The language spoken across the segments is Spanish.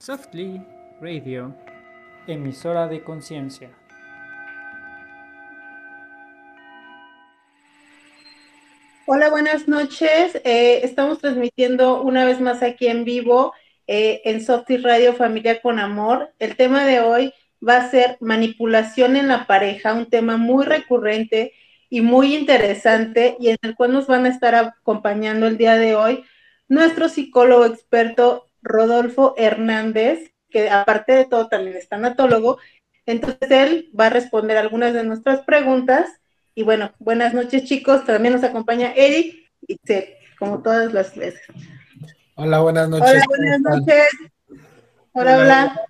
Softly Radio, emisora de conciencia. Hola, buenas noches. Eh, estamos transmitiendo una vez más aquí en vivo eh, en Softly Radio Familia con Amor. El tema de hoy va a ser manipulación en la pareja, un tema muy recurrente y muy interesante y en el cual nos van a estar acompañando el día de hoy nuestro psicólogo experto Rodolfo Hernández, que aparte de todo también es tanatólogo. Entonces él va a responder algunas de nuestras preguntas. Y bueno, buenas noches chicos. También nos acompaña Eric y Ted, como todas las veces. Hola, buenas noches. Hola, buenas noches. Hola, hola.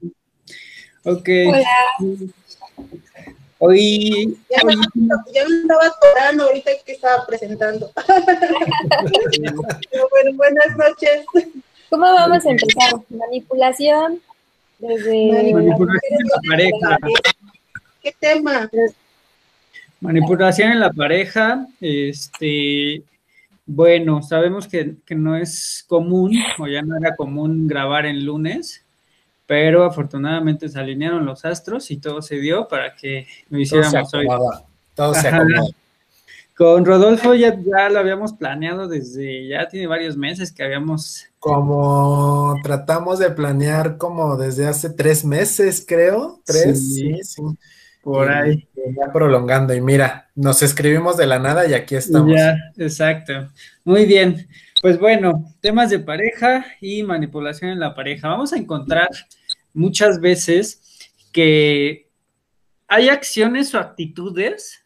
Ok. Hola. Hoy, Ya me, ya me estaba atorando ahorita que estaba presentando. Pero bueno, buenas noches. ¿Cómo vamos a empezar? Manipulación desde manipulación en la pareja. ¿Qué tema? Manipulación en la pareja, este, bueno, sabemos que, que no es común, o ya no era común grabar en lunes, pero afortunadamente se alinearon los astros y todo se dio para que lo Todo hiciéramos hoy. Todo se. Con Rodolfo ya, ya lo habíamos planeado desde, ya tiene varios meses que habíamos, Como tratamos de planear como desde hace tres meses, creo. Tres, Sí. sí, sí. por Y- ahí. Ya prolongando. Y mira, nos escribimos de la nada y aquí estamos. Ya, exacto. Muy bien. Pues bueno, temas de pareja y manipulación en la pareja. Vamos a encontrar muchas veces que hay acciones o actitudes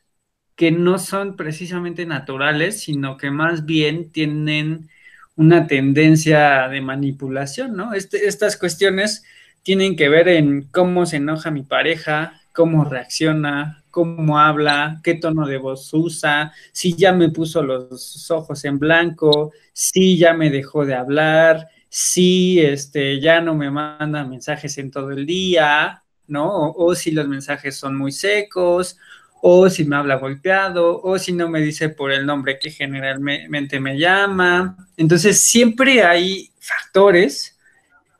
que no son precisamente naturales, sino que más bien tienen una tendencia de manipulación, ¿no? Este- estas cuestiones tienen que ver en cómo se enoja mi pareja, cómo reacciona, cómo habla, qué tono de voz usa, si ya me puso los ojos en blanco, si ya me dejó de hablar, si este, ya no me manda mensajes en todo el día, ¿no? O, o si los mensajes son muy secos, o si me habla golpeado, o si no me dice por el nombre que generalmente me llama. Entonces, siempre hay factores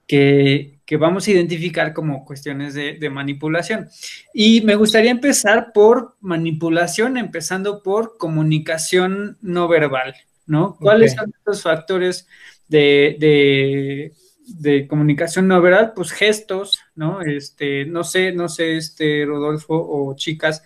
que, que vamos a identificar como cuestiones de, de manipulación. Y me gustaría empezar por manipulación, empezando por comunicación no verbal, ¿no? ¿Cuáles son estos factores de, de- de comunicación no verbal? Pues gestos, ¿no? Este, no sé, no sé, este, Rodolfo o chicas,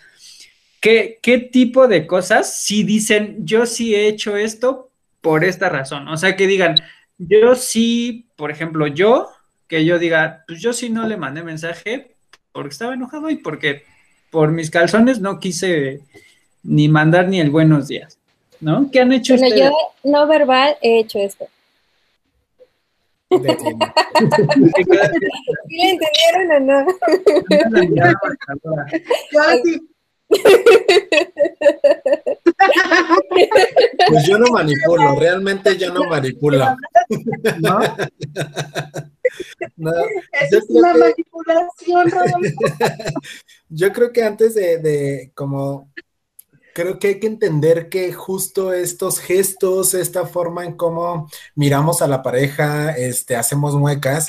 ¿qué, qué tipo de cosas si dicen, yo sí he hecho esto por esta razón? O sea, que digan, yo sí, por ejemplo, yo, que yo diga, pues yo sí no le mandé mensaje porque estaba enojado y porque por mis calzones no quise ni mandar ni el buenos días, ¿no? ¿Qué han hecho Bueno, ustedes? yo no verbal he hecho esto. ¿Sí le entendieron o no? Yo sí. Pues yo no manipulo, realmente yo no manipulo. ¿No? No, es una que- manipulación, Rodolfo. Yo creo que antes de, de como, creo que hay que entender que justo estos gestos, esta forma en cómo miramos a la pareja, este, hacemos muecas,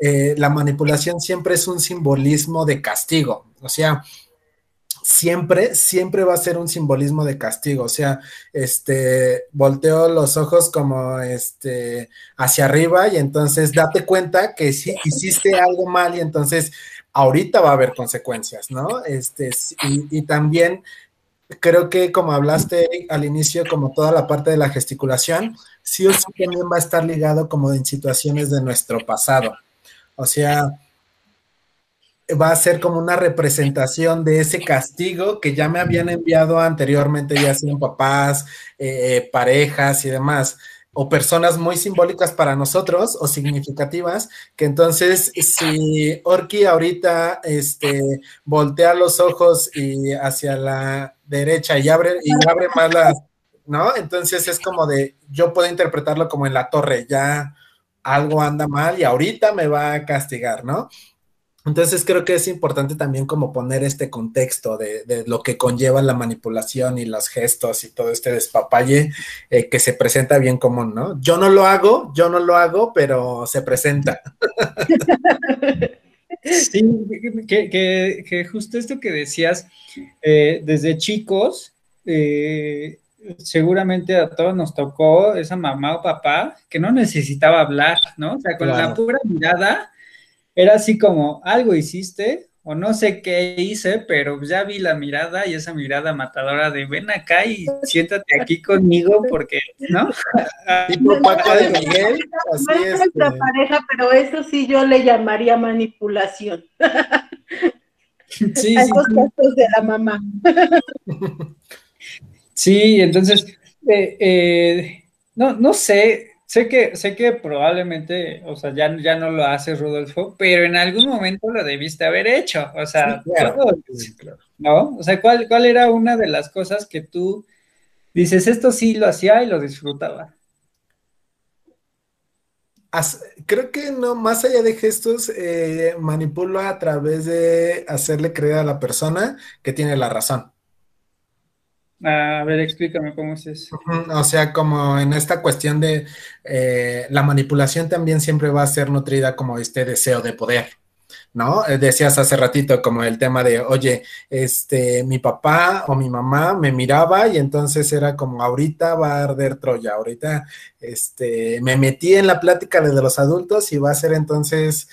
eh, la manipulación siempre es un simbolismo de castigo. O sea, siempre, siempre va a ser un simbolismo de castigo. O sea, este, volteo los ojos como, este, hacia arriba y entonces date cuenta que sí hiciste algo mal y entonces ahorita va a haber consecuencias, ¿no? Este, y, y también creo que como hablaste al inicio, como toda la parte de la gesticulación, sí o sí también va a estar ligado como en situaciones de nuestro pasado. O sea, va a ser como una representación de ese castigo que ya me habían enviado anteriormente, ya sean papás, eh, parejas y demás, o personas muy simbólicas para nosotros o significativas, que entonces si Orki ahorita este, voltea los ojos y hacia la derecha y abre, y abre más ¿no? Entonces es como de, yo puedo interpretarlo como en la torre, ya algo anda mal y ahorita me va a castigar, ¿no? Entonces creo que es importante también como poner este contexto de, de lo que conlleva la manipulación y los gestos y todo este despapalle eh, que se presenta bien común, ¿no? Yo no lo hago, yo no lo hago, pero se presenta. Sí, que, que, que justo esto que decías, eh, desde chicos, eh, seguramente a todos nos tocó esa mamá o papá que no necesitaba hablar, ¿no? O sea, con Claro. la pura mirada era así como, algo hiciste o no sé qué hice, pero ya vi la mirada y esa mirada matadora de ven acá y siéntate aquí conmigo porque, ¿no? Tipo Paco de Miguel, así No es nuestra pareja, pero eso sí yo le llamaría manipulación. Sí, sí, a esos sí. de la mamá. Sí, entonces, eh, eh, no, no sé, sé que, sé que probablemente, o sea, ya, ya no lo hace Rudolfo, pero en algún momento lo debiste haber hecho, o sea, Sí, claro. todos, sí, claro. ¿no? O sea, ¿cuál, ¿cuál era una de las cosas que tú dices, esto sí lo hacía y lo disfrutaba? As- creo que no, más allá de gestos, eh, manipulo a través de hacerle creer a la persona que tiene la razón. A ver, explícame cómo es eso. O sea, como en esta cuestión de eh, la manipulación también siempre va a ser nutrida como este deseo de poder, ¿no? Eh, decías hace ratito como el tema de, oye, este, mi papá o mi mamá me miraba y entonces era como, ahorita va a arder Troya, ahorita, este, me metí en la plática de los adultos y va a ser entonces,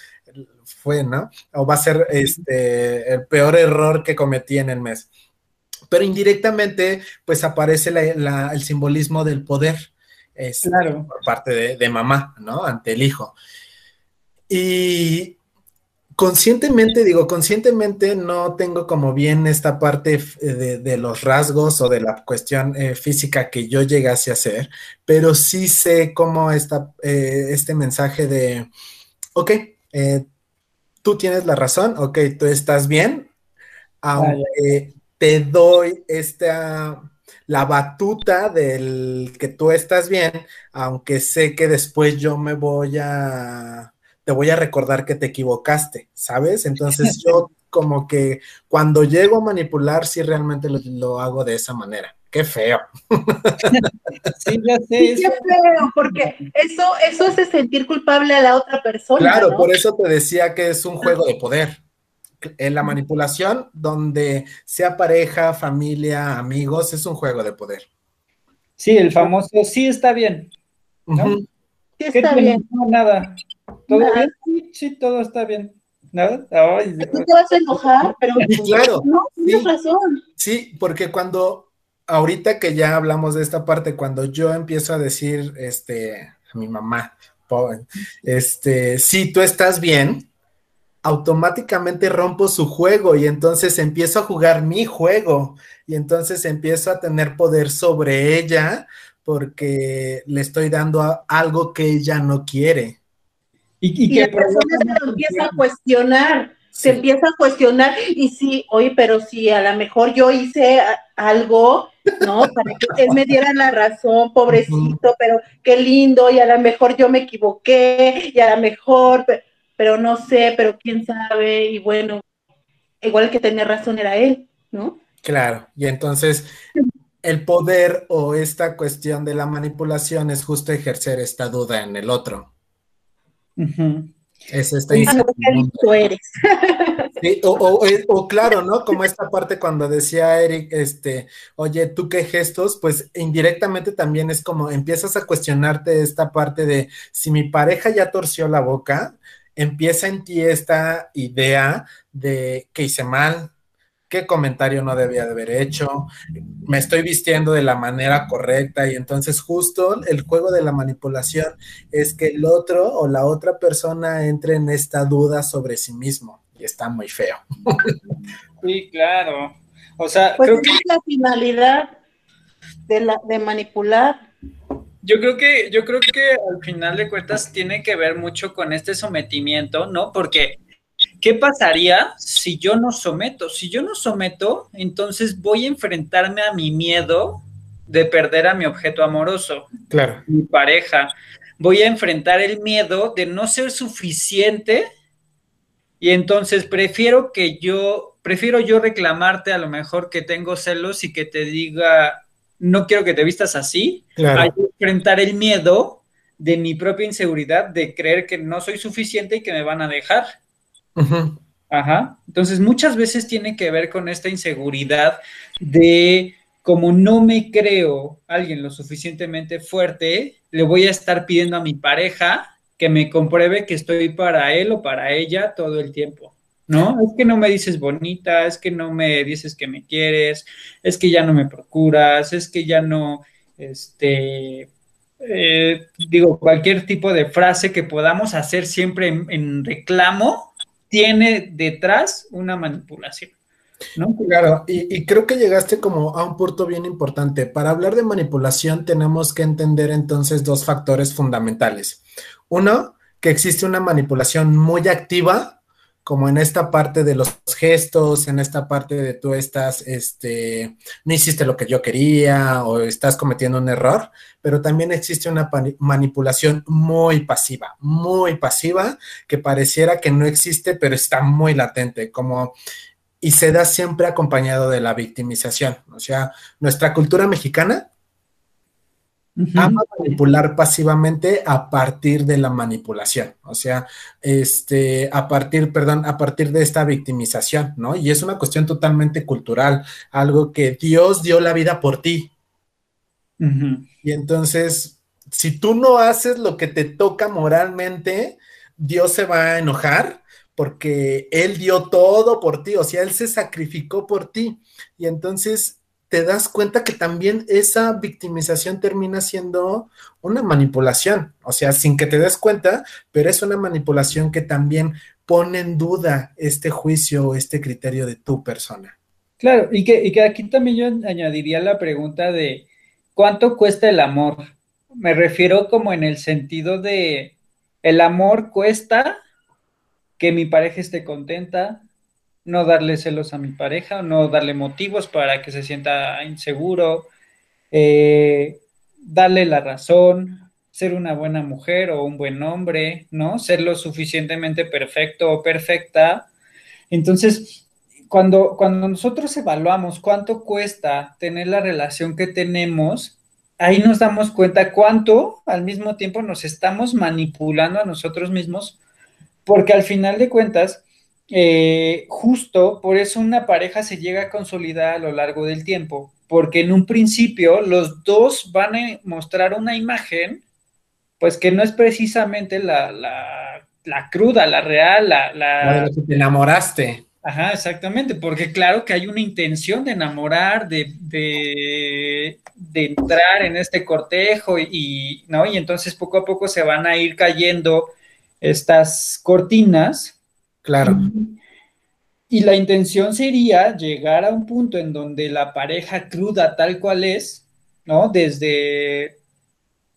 fue, ¿no? O va a ser este, el peor error que cometí en el mes pero indirectamente pues aparece la- la- el simbolismo del poder este, Claro. por parte de, de mamá, ¿no? Ante el hijo. Y conscientemente, digo, conscientemente no tengo como bien esta parte de, de los rasgos o de la cuestión eh, física que yo llegase a hacer, pero sí sé cómo esta, eh, este mensaje de, ok, eh, tú tienes la razón, ok, tú estás bien, aunque te doy esta, la batuta del que tú estás bien, aunque sé que después yo me voy a, te voy a recordar que te equivocaste, ¿sabes? Entonces yo como que cuando llego a manipular, sí realmente lo, lo hago de esa manera. Qué feo. Sí, ya sé, Sí, qué feo, porque eso, eso hace sentir culpable a la otra persona. Claro, ¿no? por eso te decía que es un juego de poder. En la manipulación, donde sea pareja, familia, amigos, es un juego de poder. Sí, el famoso sí está bien. ¿no? Sí, ¿Qué está tiene? bien. No, nada. ¿Todo Nada. bien? Sí, sí, todo está bien. ¿Nada? Ay, Tú te vas a enojar, pero Sí, claro. no, tienes Sí. razón. Sí, porque cuando, ahorita que ya hablamos de esta parte, cuando yo empiezo a decir, este, a mi mamá, pobre, este, si tú estás bien, automáticamente rompo su juego y entonces empiezo a jugar mi juego y entonces empiezo a tener poder sobre ella porque le estoy dando a- algo que ella no quiere. Y, y Y que la persona se lo empieza a cuestionar, se empieza a cuestionar, y sí, oye, pero si a lo mejor yo hice algo, ¿no? Para que él me diera la razón, pobrecito, pero qué lindo, y a lo mejor yo me equivoqué, y a lo mejor, pero, no sé, pero quién sabe, y bueno, igual que tenía razón era él, ¿no? Claro, y entonces el poder o esta cuestión de la manipulación es justo ejercer esta duda en el otro. Es esta eres. Sí, o, o- eh, o claro, ¿no? Como esta parte cuando decía Eric, este, oye, ¿tú qué gestos? Pues indirectamente también es como empiezas a cuestionarte esta parte de si mi pareja ya torció la boca, empieza en ti esta idea de que hice mal, qué comentario no debía de haber hecho, me estoy vistiendo de la manera correcta y entonces justo el juego de la manipulación es que el otro o la otra persona entre en esta duda sobre sí mismo y está muy feo. Sí, claro. O sea, Pues creo esa que, es la finalidad de, la, de manipular. Yo creo que, yo creo que al final de cuentas tiene que ver mucho con este sometimiento, ¿no? Porque, ¿qué pasaría si yo no someto? Si yo no someto, entonces voy a enfrentarme a mi miedo de perder a mi objeto amoroso. Claro. mi pareja. Voy a enfrentar el miedo de no ser suficiente Y entonces prefiero que yo, prefiero yo reclamarte a lo mejor que tengo celos y que te diga, no quiero que te vistas así, Claro. enfrentar el miedo de mi propia inseguridad, de creer que no soy suficiente y que me van a dejar. Ajá. Entonces, muchas veces tiene que ver con esta inseguridad de como no me creo alguien lo suficientemente fuerte, le voy a estar pidiendo a mi pareja que me compruebe que estoy para él o para ella todo el tiempo. ¿No? Es que no me dices bonita, es que no me dices que me quieres, es que ya no me procuras, es que ya no, este, eh, digo, cualquier tipo de frase que podamos hacer siempre en, reclamo tiene detrás una manipulación. ¿no? Claro, y, y creo que llegaste como a un punto bien importante. Para hablar de manipulación tenemos que entender entonces dos factores fundamentales. Uno, que existe una manipulación muy activa, como en esta parte de los gestos, en esta parte de tú estás, este, no hiciste lo que yo quería o estás cometiendo un error, pero también existe una manipulación muy pasiva, muy pasiva, que pareciera que no existe, pero está muy latente, como y se da siempre acompañado de la victimización. O sea, nuestra cultura mexicana Ama manipular pasivamente a partir de la manipulación. O sea, este, a partir, perdón, a partir de esta victimización, ¿no? Y es una cuestión totalmente cultural, algo que Dios dio la vida por ti. Y entonces, si tú no haces lo que te toca moralmente, Dios se va a enojar porque Él dio todo por ti, o sea, Él se sacrificó por ti. Y entonces te das cuenta que también esa victimización termina siendo una manipulación, o sea, sin que te des cuenta, pero es una manipulación que también pone en duda este juicio o este criterio de tu persona. Claro, y que, y que aquí también yo añadiría la pregunta de ¿cuánto cuesta el amor? Me refiero como en el sentido de el amor cuesta que mi pareja esté contenta, no darle celos a mi pareja, no darle motivos para que se sienta inseguro, eh, darle la razón, ser una buena mujer o un buen hombre, ¿no? Ser lo suficientemente perfecto o perfecta. Entonces, cuando, cuando nosotros evaluamos cuánto cuesta tener la relación que tenemos, ahí nos damos cuenta cuánto al mismo tiempo nos estamos manipulando a nosotros mismos, porque al final de cuentas, eh, justo por eso una pareja se llega a consolidar a lo largo del tiempo, porque en un principio los dos van a mostrar una imagen, pues que no es precisamente la, la, la cruda, la real, la... la... Te enamoraste. Ajá, exactamente, porque claro que hay una intención de enamorar, de, de, de entrar en este cortejo y, y, ¿no? Y entonces poco a poco se van a ir cayendo estas cortinas. Claro. Y la intención sería llegar a un punto en donde la pareja cruda tal cual es, ¿no? Desde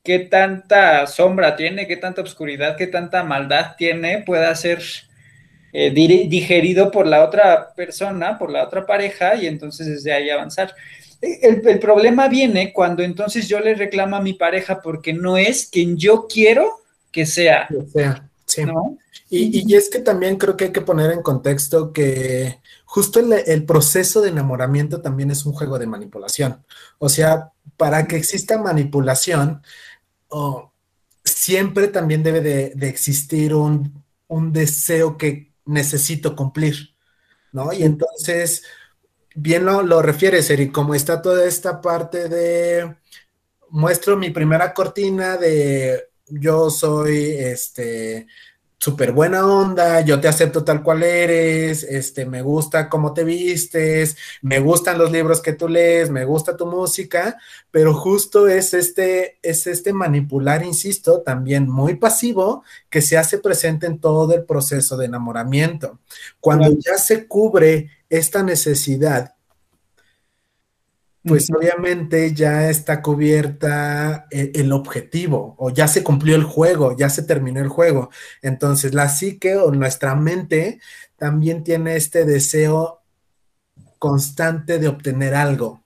qué tanta sombra tiene, qué tanta oscuridad, qué tanta maldad tiene, pueda ser eh, digerido por la otra persona, por la otra pareja, y entonces desde ahí avanzar. El, el, problema viene cuando entonces yo le reclamo a mi pareja porque no es quien yo quiero que sea. Que sea, sí. ¿no? Y, y, es que también creo que hay que poner en contexto que justo el, el, proceso de enamoramiento también es un juego de manipulación. O sea, para que exista manipulación, oh, siempre también debe de, de existir un, un, deseo que necesito cumplir, ¿no? Y entonces, bien lo, lo refieres, Eric, como está toda esta parte de, muestro mi primera cortina de yo soy, este, súper buena onda, yo te acepto tal cual eres, este, me gusta cómo te vistes, me gustan los libros que tú lees, me gusta tu música, pero justo es este, es este manipular, insisto, también muy pasivo que se hace presente en todo el proceso de enamoramiento. Cuando ya se cubre esta necesidad, pues uh -huh. obviamente ya está cubierta el, el, objetivo o ya se cumplió el juego, ya se terminó el juego. Entonces la psique o nuestra mente también tiene este deseo constante de obtener algo.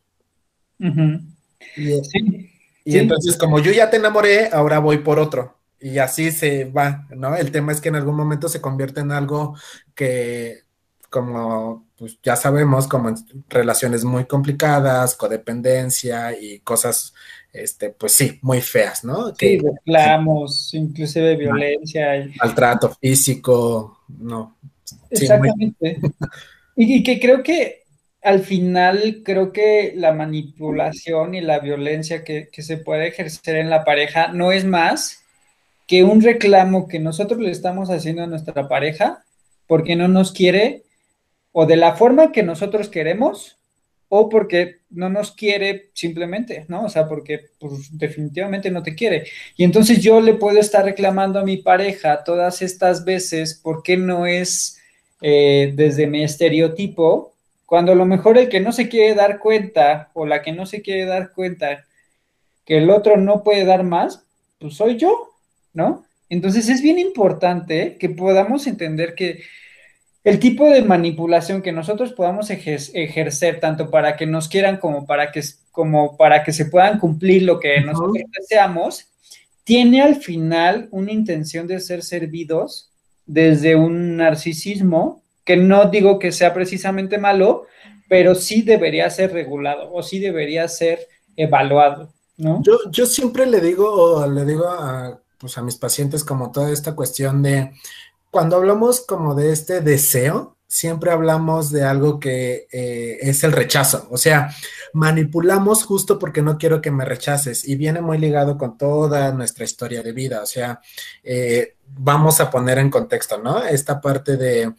Uh -huh. Y, sí. y sí. entonces como yo ya te enamoré, ahora voy por otro. y así se va, ¿no? El tema es que en algún momento se convierte en algo que, como pues ya sabemos, como en relaciones muy complicadas, codependencia y cosas, este, pues sí, muy feas, ¿no? Sí, reclamos, inclusive violencia. Y... Maltrato físico, no. Exactamente. y, y que creo que al final creo que la manipulación y la violencia que, que, se puede ejercer en la pareja no es más que un reclamo que nosotros le estamos haciendo a nuestra pareja porque no nos quiere o de la forma que nosotros queremos o porque no nos quiere simplemente, ¿no? O sea, porque pues, definitivamente no te quiere. Y entonces yo le puedo estar reclamando a mi pareja todas estas veces por qué no es eh, desde mi estereotipo, cuando a lo mejor el que no se quiere dar cuenta o la que no se quiere dar cuenta que el otro no puede dar más, pues soy yo, ¿no? Entonces es bien importante que podamos entender que el tipo de manipulación que nosotros podamos ejercer, tanto para que nos quieran como para que, como para que se puedan cumplir lo que nosotros deseamos, tiene al final una intención de ser servidos desde un narcisismo, que no digo que sea precisamente malo, pero sí debería ser regulado o sí debería ser evaluado, ¿no? Yo, yo siempre le digo, le digo a, pues a mis pacientes como toda esta cuestión de cuando hablamos como de este deseo, siempre hablamos de algo que eh, es el rechazo, o sea, manipulamos justo porque no quiero que me rechaces y viene muy ligado con toda nuestra historia de vida, o sea, eh, vamos a poner en contexto, ¿no? Esta parte de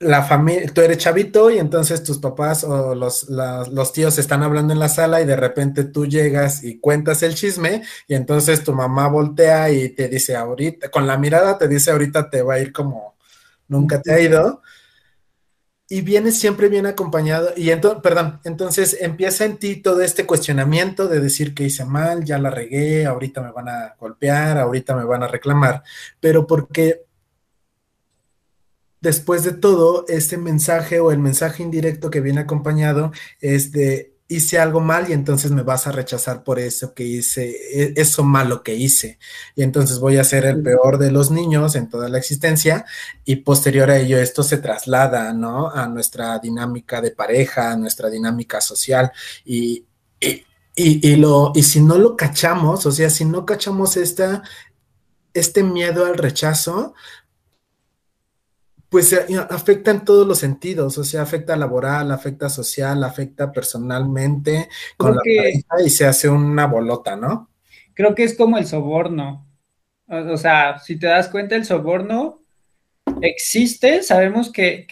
la familia, tú eres chavito y entonces tus papás o los, los, tíos están hablando en la sala y de repente tú llegas y cuentas el chisme y entonces tu mamá voltea y te dice ahorita, con la mirada te dice ahorita te va a ir como nunca te ha ido. Y vienes siempre bien acompañado y entonces, perdón, entonces empieza en ti todo este cuestionamiento de decir que hice mal, ya la regué, ahorita me van a golpear, ahorita me van a reclamar, pero porque después de todo, este mensaje o el mensaje indirecto que viene acompañado es de hice algo mal y entonces me vas a rechazar por eso que hice, e, eso malo que hice. Y entonces voy a ser el peor de los niños en toda la existencia y posterior a ello esto se traslada, ¿no? A nuestra dinámica de pareja, a nuestra dinámica social y, y, lo, y si no lo cachamos, o sea, si no cachamos esta, este miedo al rechazo, pues eh, afecta en todos los sentidos, o sea, afecta laboral, afecta social, afecta personalmente con la pareja y se hace una bolota, ¿no? Creo que es como el soborno. O, sea, si te das cuenta, el soborno existe, sabemos que,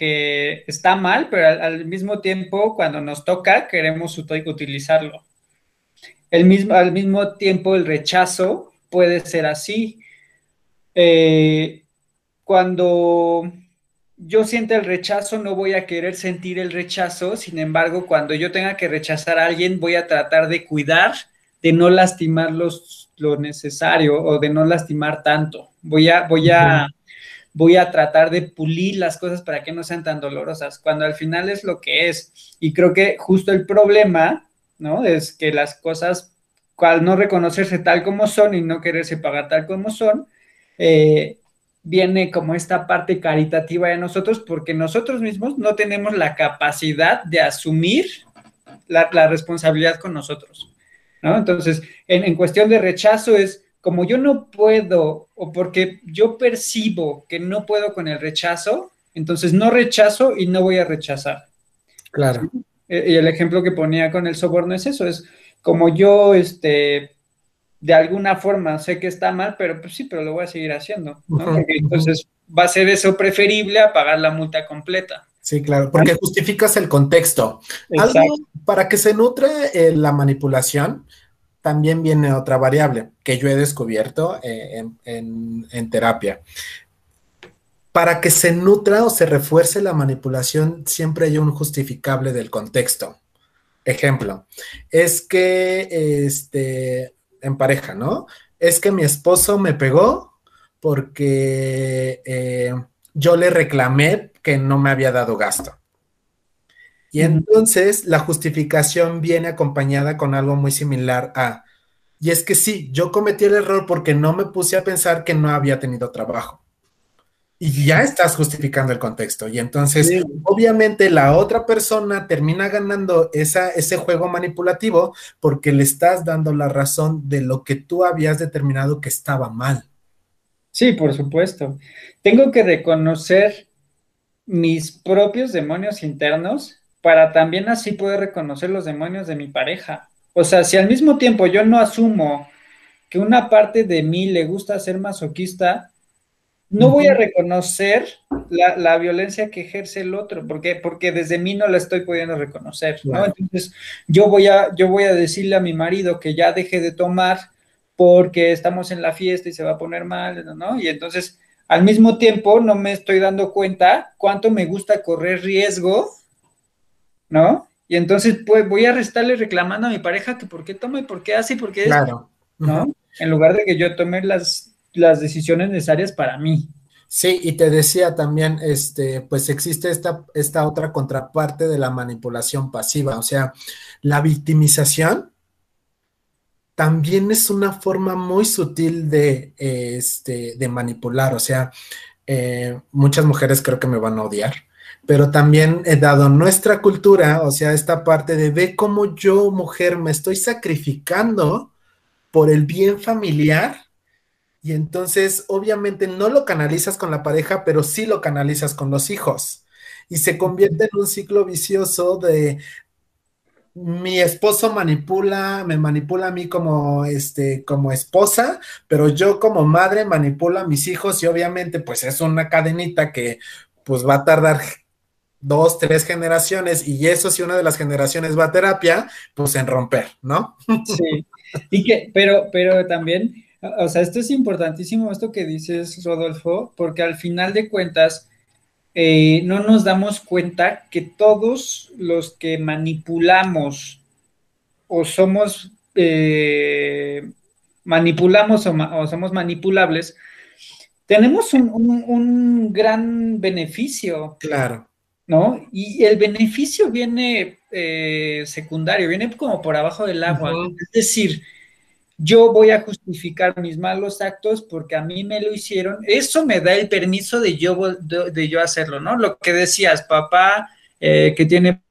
está mal, pero al, mismo tiempo, cuando nos toca, queremos utilizarlo. El mismo, al mismo tiempo, el rechazo puede ser así. Eh, cuando yo siento el rechazo, no voy a querer sentir el rechazo, sin embargo, cuando yo tenga que rechazar a alguien, voy a tratar de cuidar, de no lastimar lo necesario o de no lastimar tanto. Voy a, voy a, voy a tratar de pulir las cosas para que no sean tan dolorosas, cuando al final es lo que es. Y creo que justo el problema, ¿no? Es que las cosas, al no reconocerse tal como son y no quererse pagar tal como son, eh, viene como esta parte caritativa de nosotros porque nosotros mismos no tenemos la capacidad de asumir la, responsabilidad con nosotros, ¿no? Entonces, en, cuestión de rechazo es como yo no puedo o porque yo percibo que no puedo con el rechazo, entonces no rechazo y no voy a rechazar. Claro. Y el ejemplo que ponía con el soborno es eso, es como yo, este, de alguna forma sé que está mal, pero pues sí, pero lo voy a seguir haciendo, ¿no? entonces va a ser eso preferible a pagar la multa completa. Sí, claro, porque justificas el contexto. Algo para que se nutre eh, la manipulación, también viene otra variable que yo he descubierto eh, en, en terapia. Para que se nutra o se refuerce la manipulación, siempre hay un justificable del contexto. Ejemplo, es que este, en pareja, ¿no? Es que mi esposo me pegó porque eh, yo le reclamé que no me había dado gasto. Y entonces la justificación viene acompañada con algo muy similar a, Y es que sí, yo cometí el error porque no me puse a pensar que no había tenido trabajo. Y ya estás justificando el contexto. Y entonces, obviamente, la otra persona termina ganando esa, ese juego manipulativo porque le estás dando la razón de lo que tú habías determinado que estaba mal. Sí, por supuesto. Tengo que reconocer mis propios demonios internos para también así poder reconocer los demonios de mi pareja. O sea, si al mismo tiempo yo no asumo que una parte de mí le gusta ser masoquista, no voy a reconocer la, violencia que ejerce el otro, porque, porque desde mí no la estoy pudiendo reconocer, ¿no? Entonces, yo voy, a, yo voy a decirle a mi marido que ya deje de tomar porque estamos en la fiesta y se va a poner mal, ¿no? Y entonces, al mismo tiempo, no me estoy dando cuenta cuánto me gusta correr riesgo, ¿no? Y entonces, pues, voy a restarle reclamando a mi pareja que por qué toma y por qué hace y por qué claro. ¿no? En lugar de que yo tome las, las decisiones necesarias para mí. Sí, y te decía también, este, pues existe esta, esta otra contraparte de la manipulación pasiva, o sea, la victimización también es una forma muy sutil de, este, de manipular, o sea, eh, muchas mujeres creo que me van a odiar, pero también he dado nuestra cultura, o sea, esta parte de ve cómo yo, mujer, me estoy sacrificando por el bien familiar. Y entonces, obviamente, no lo canalizas con la pareja, pero sí lo canalizas con los hijos. Y se convierte en un ciclo vicioso de, mi esposo manipula, me manipula a mí como, este, como esposa, pero yo como madre manipulo a mis hijos y obviamente pues es una cadenita que pues va a tardar dos, tres generaciones y eso si una de las generaciones va a terapia, pues en romper, ¿no? Sí, y que, pero, pero también, o sea, esto es importantísimo, esto que dices, Rodolfo, porque al final de cuentas, eh, no nos damos cuenta que todos los que manipulamos o somos eh, manipulamos o, somos manipulables, tenemos un, gran beneficio. Claro. ¿No? Y el beneficio viene eh, secundario, viene como por abajo del agua. Es decir, yo voy a justificar mis malos actos porque a mí me lo hicieron. Eso me da el permiso de yo, de, yo hacerlo, ¿no? Lo que decías, papá eh, que tiene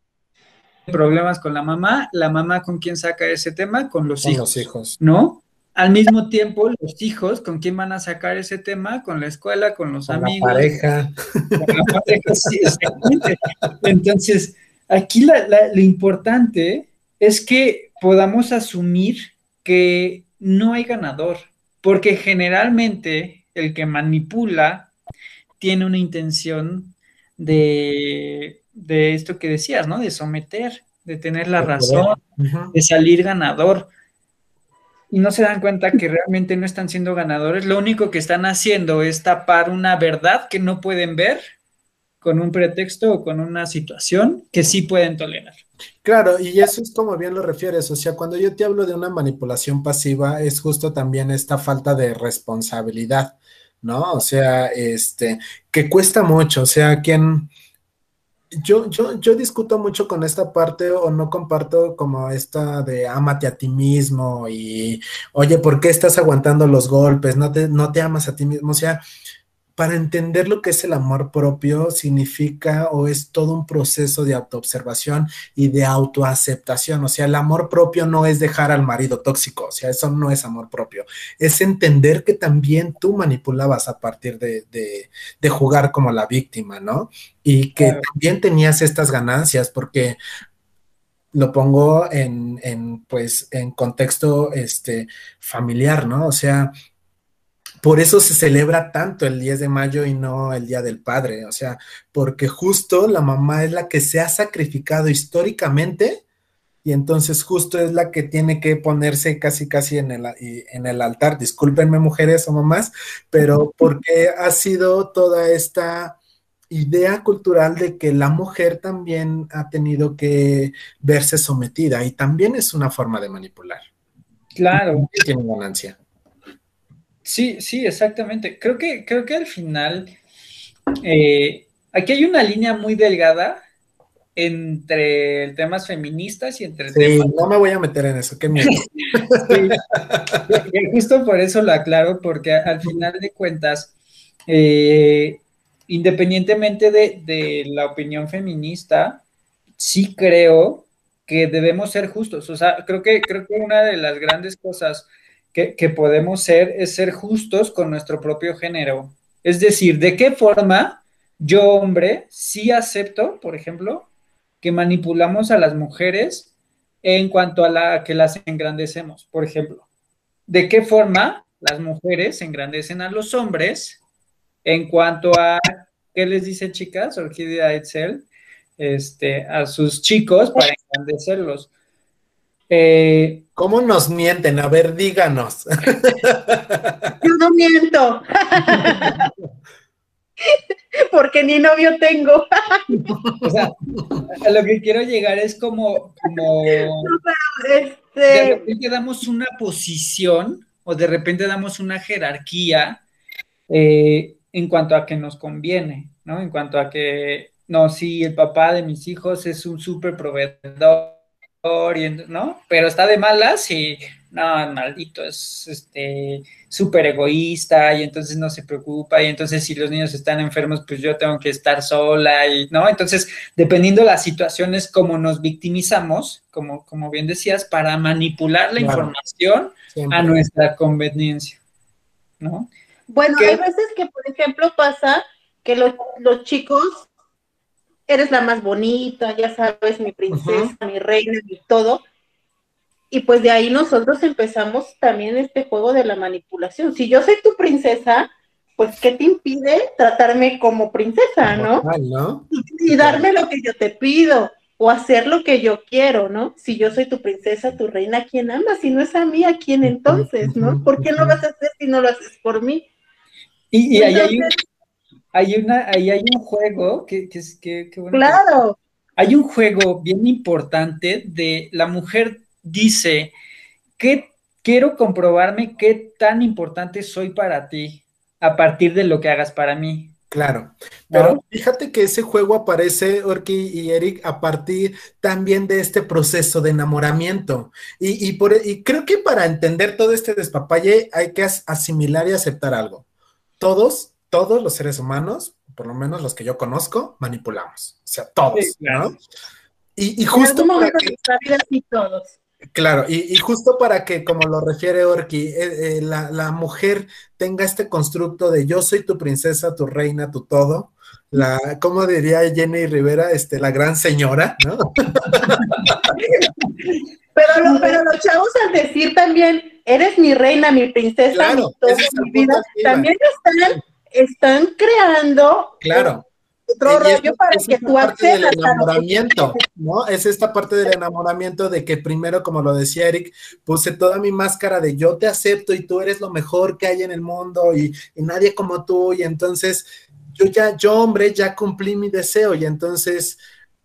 problemas con la mamá, la mamá con quién saca ese tema, con los hijos. Los hijos. ¿No? Al mismo tiempo, los hijos, ¿con quién van a sacar ese tema? Con la escuela, con los amigos. La pareja. Con la pareja, sí, exactamente. Entonces, aquí lo importante es que podamos asumir que no hay ganador, porque generalmente el que manipula tiene una intención de, esto que decías, ¿no? De someter, de tener la razón, de salir ganador. Y no se dan cuenta que realmente no están siendo ganadores, lo único que están haciendo es tapar una verdad que no pueden ver con un pretexto o con una situación que sí pueden tolerar. Claro, y eso es como bien lo refieres, o sea, cuando yo te hablo de una manipulación pasiva, es justo también esta falta de responsabilidad, ¿no? O sea, este, que cuesta mucho, o sea, quien... Yo, yo, yo discuto mucho con esta parte o no comparto como esta de ámate a ti mismo y, oye, ¿por qué estás aguantando los golpes? No te, no te amas a ti mismo. O sea, para entender lo que es el amor propio significa o es todo un proceso de autoobservación y de autoaceptación. O sea, el amor propio no es dejar al marido tóxico, o sea, eso no es amor propio. Es entender que también tú manipulabas a partir de, jugar como la víctima, ¿no? Y que también tenías estas ganancias porque lo pongo en, en, pues, en contexto este, familiar, ¿no? O sea, por eso se celebra tanto el 10 de mayo y no el Día del Padre, o sea, porque justo la mamá es la que se ha sacrificado históricamente y entonces justo es la que tiene que ponerse casi casi en el, en el altar. Discúlpenme mujeres o mamás, pero porque ha sido toda esta idea cultural de que la mujer también ha tenido que verse sometida y también es una forma de manipular. Claro. Tiene ganancia. Sí, sí, exactamente. Creo que, creo que al final eh, aquí hay una línea muy delgada entre temas feministas y entre sí, temas... no me voy a meter en eso, qué miedo. Sí. Y justo por eso lo aclaro, porque al final de cuentas, eh, independientemente de, de la opinión feminista, sí creo que debemos ser justos. O sea, creo que, creo que una de las grandes cosas que, podemos ser es ser justos con nuestro propio género. Es decir, ¿de qué forma yo, hombre, sí acepto, por ejemplo, que manipulamos a las mujeres en cuanto a la que las engrandecemos? Por ejemplo, ¿de qué forma las mujeres engrandecen a los hombres en cuanto a, ¿qué les dice chicas? Orquídea Excel, este, a sus chicos para engrandecerlos. Eh, ¿Cómo nos mienten? A ver, díganos. Yo no miento. Porque ni novio tengo. o sea, a lo que quiero llegar es como, como de Este, repente damos una posición o de repente damos una jerarquía eh, en cuanto a que nos conviene, ¿no? En cuanto a que, no, sí, el papá de mis hijos es un súper proveedor, ¿no? Pero está de malas y, no, maldito, es este súper egoísta y entonces no se preocupa y entonces si los niños están enfermos, pues yo tengo que estar sola y, ¿no? Entonces, dependiendo de las situaciones, como nos victimizamos, como, como bien decías, para manipular la Claro. información Siempre. a nuestra conveniencia, ¿no? bueno, ¿Qué? hay veces que, por ejemplo, pasa que los, los chicos, eres la más bonita, ya sabes, mi princesa, mi reina, mi todo. Y pues de ahí nosotros empezamos también este juego de la manipulación. Si yo soy tu princesa, pues ¿qué te impide tratarme como princesa, no? Y darme lo que yo te pido o hacer lo que yo quiero, ¿no? Si yo soy tu princesa, tu reina, ¿a quién amas? Si no es a mí, ¿a quién entonces, no? ¿Por qué no vas a hacer si no lo haces por mí? Y, y ahí hay hay una, ahí hay un juego que, que es que, que bueno que- claro, hay un juego bien importante de la mujer dice que quiero comprobarme qué tan importante soy para ti a partir de lo que hagas para mí. Claro, pero ¿no? fíjate que ese juego aparece, Orki y Eric, a partir también de este proceso de enamoramiento. Y, y por, y creo que para entender todo este despapalle hay que as- asimilar y aceptar algo. Todos, todos los seres humanos, por lo menos los que yo conozco, manipulamos. O sea, todos, Sí, claro. ¿no? Y, justo para que, de nuestra vida sí todos. Claro, y, y justo para que, como lo refiere Orki, eh, eh, la, la mujer tenga este constructo de yo soy tu princesa, tu reina, tu todo, la, ¿cómo diría Jenny Rivera? Este, la gran señora, ¿no? Pero, lo- pero los chavos al decir también, eres mi reina, mi princesa, Claro, mi todo, mi vida, también están, están creando Claro. otro rollo para es que esta tú parte del accedas enamoramiento, ¿no? Es esta parte del enamoramiento de que primero, como lo decía Eric, puse toda mi máscara de yo te acepto y tú eres lo mejor que hay en el mundo y, y nadie como tú y entonces yo ya, yo hombre, ya cumplí mi deseo y entonces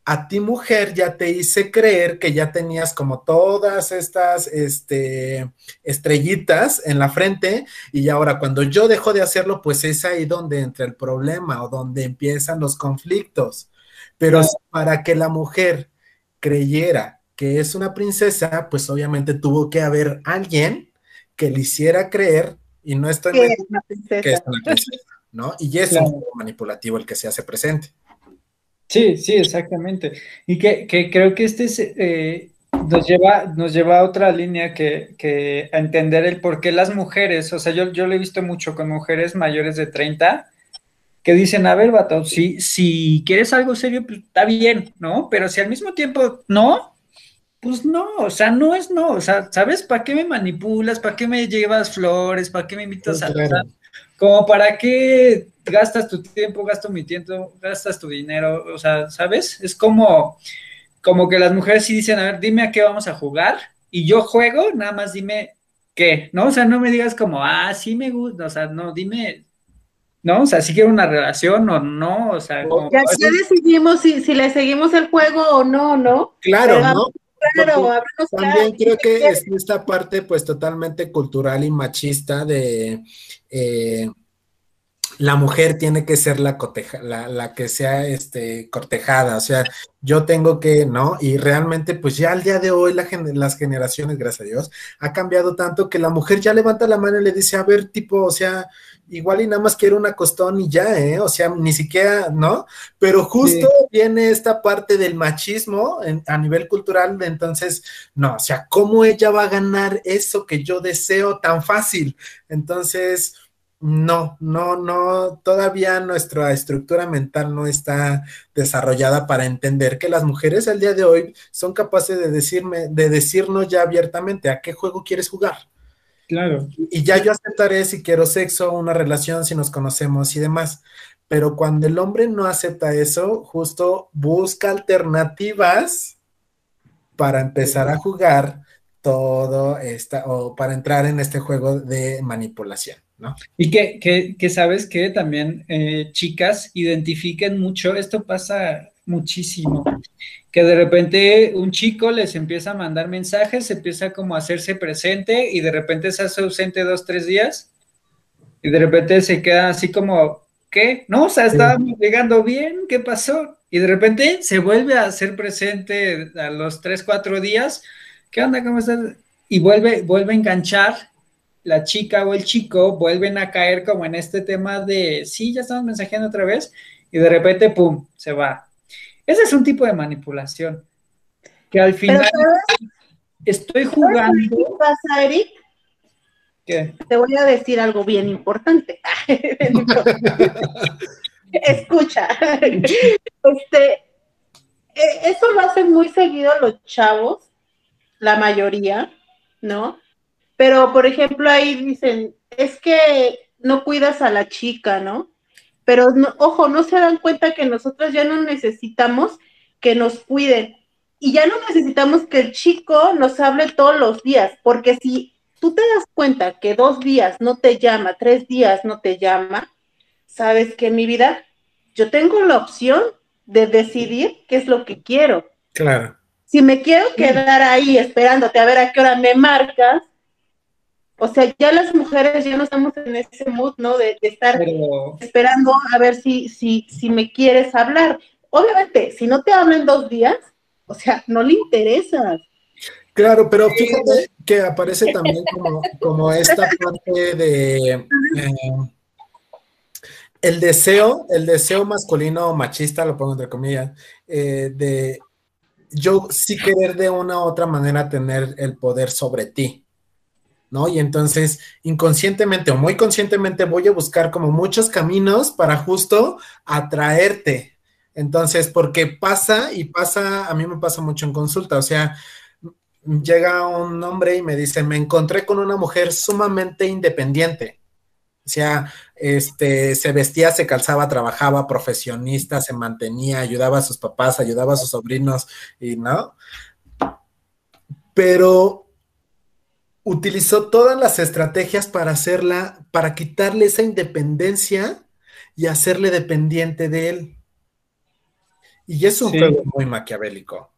a ti mujer ya te hice creer que ya tenías como todas estas este, estrellitas en la frente y ahora cuando yo dejo de hacerlo, pues es ahí donde entra el problema o donde empiezan los conflictos. Pero para que la mujer creyera que es una princesa, pues obviamente tuvo que haber alguien que le hiciera creer, y no estoy que es una princesa. que es una princesa, ¿no? Y es un juego manipulativo el que se hace presente. Sí, sí, exactamente. Y que, que creo que este es, eh, nos lleva, nos lleva a otra línea que, que a entender el por qué las mujeres, o sea, yo, yo lo he visto mucho con mujeres mayores de 30 que dicen, a ver, vato, si, si quieres algo serio, pues está bien, ¿no? Pero si al mismo tiempo no, pues no, o sea, no es no, o sea, ¿sabes? ¿Para qué me manipulas? ¿Para qué me llevas flores? ¿Para qué me invitas a... Claro. Como para qué gastas tu tiempo, gasto mi tiempo, gastas tu dinero, o sea, ¿sabes? Es como, como que las mujeres sí dicen, a ver, dime a qué vamos a jugar y yo juego, nada más dime qué, ¿no? O sea, no me digas como, ah, sí me gusta, o sea, no, dime, ¿no? O sea, si quiero una relación o no, o sea, como, Ya, ya decidimos si, si le seguimos el juego o no, ¿no? Claro, Pero, ¿no? Claro, háblanos También claro. creo que es esta parte pues totalmente cultural y machista de, eh, la mujer tiene que ser la, coteja, la, la, que sea este, cortejada, o sea, yo tengo que, ¿no? Y realmente, pues ya al día de hoy la, las generaciones, gracias a Dios, ha cambiado tanto que la mujer ya levanta la mano y le dice, a ver, tipo, o sea, igual y nada más quiero una costón y ya, ¿eh? O sea, ni siquiera, ¿no? Pero justo sí. viene esta parte del machismo en, a nivel cultural, entonces, no, o sea, ¿cómo ella va a ganar eso que yo deseo tan fácil? Entonces no, no, no, todavía nuestra estructura mental no está desarrollada para entender que las mujeres al día de hoy son capaces de decirme, de decirnos ya abiertamente a qué juego quieres jugar. Claro. Y ya yo aceptaré si quiero sexo, una relación, si nos conocemos y demás. Pero cuando el hombre no acepta eso, justo busca alternativas para empezar a jugar todo esta, o para entrar en este juego de manipulación. ¿No? Y que, que, que, sabes que también eh, chicas identifiquen mucho, esto pasa muchísimo, que de repente un chico les empieza a mandar mensajes, empieza como a hacerse presente y de repente se hace ausente dos, tres días y de repente se queda así como, ¿qué? No, o sea, estábamos sí. llegando bien, ¿qué pasó? Y de repente se vuelve a hacer presente a los tres, cuatro días, ¿qué onda? ¿Cómo estás? Y vuelve, vuelve a enganchar la chica o el chico vuelven a caer como en este tema de, sí, ya estamos mensajeando otra vez, y de repente, ¡pum!, se va. Ese es un tipo de manipulación, que al final Pero, estoy jugando... ¿Qué pasa, Eric? ¿Qué? Te voy a decir algo bien importante. Escucha, este, e, eso lo hacen muy seguido los chavos, la mayoría, ¿no? Pero, por ejemplo, ahí dicen, es que no cuidas a la chica, ¿no? Pero, no, ojo, no se dan cuenta que nosotros ya no necesitamos que nos cuiden. Y ya no necesitamos que el chico nos hable todos los días, porque si tú te das cuenta que dos días no te llama, tres días no te llama, sabes que mi vida, yo tengo la opción de decidir qué es lo que quiero. Claro. Si me quiero quedar ahí esperándote a ver a qué hora me marcas, o sea, ya las mujeres ya no estamos en ese mood, ¿no? De, de estar pero... esperando a ver si, si, si me quieres hablar. Obviamente, si no te hablan dos días, o sea, no le interesas. Claro, pero fíjate que aparece también como, como esta parte de eh, el deseo, el deseo masculino machista, lo pongo entre comillas, eh, de yo sí querer de una u otra manera tener el poder sobre ti. ¿No? Y entonces, inconscientemente o muy conscientemente voy a buscar como muchos caminos para justo atraerte. Entonces, porque pasa y pasa, a mí me pasa mucho en consulta, o sea, llega un hombre y me dice, me encontré con una mujer sumamente independiente. O sea, este, se vestía, se calzaba, trabajaba, profesionista, se mantenía, ayudaba a sus papás, ayudaba a sus sobrinos y no. Pero utilizó todas las estrategias para hacerla, para quitarle esa independencia y hacerle dependiente de él. Y es un sí. juego muy maquiavélico.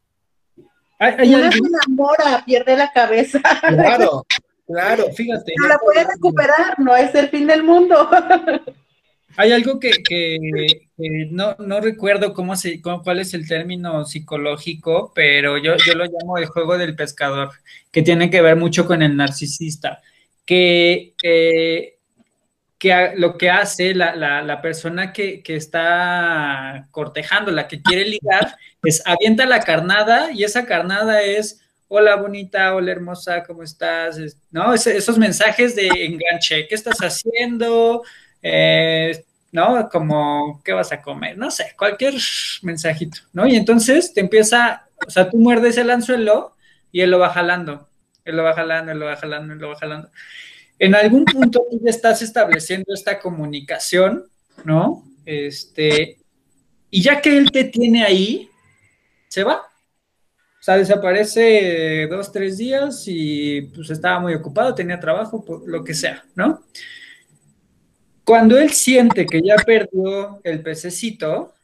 Hay, hay Una se enamora, pierde la cabeza. Claro, claro, fíjate. No la puede recuperar, no es el fin del mundo. Hay algo que, no, recuerdo cómo se, cómo, cuál es el término psicológico, pero yo, yo lo llamo el juego del pescador, que tiene que ver mucho con el narcisista, que, que lo que hace la, la, la persona que, que, está cortejando, la que quiere ligar, es avienta la carnada y esa carnada es, hola bonita, hola hermosa, ¿cómo estás? ¿No? Es, esos mensajes de enganche, ¿qué estás haciendo? Eh, ¿no? Como, ¿qué vas a comer? No sé, cualquier mensajito, ¿no? Y entonces te empieza, o sea, tú muerdes el anzuelo y él lo va jalando, él lo va jalando, él lo va jalando, él lo va jalando. En algún punto tú ya estás estableciendo esta comunicación, ¿no? Este, y ya que él te tiene ahí, se va. O sea, desaparece dos, tres días y pues estaba muy ocupado, tenía trabajo, lo que sea, ¿no? Cuando él siente que ya perdió el pececito,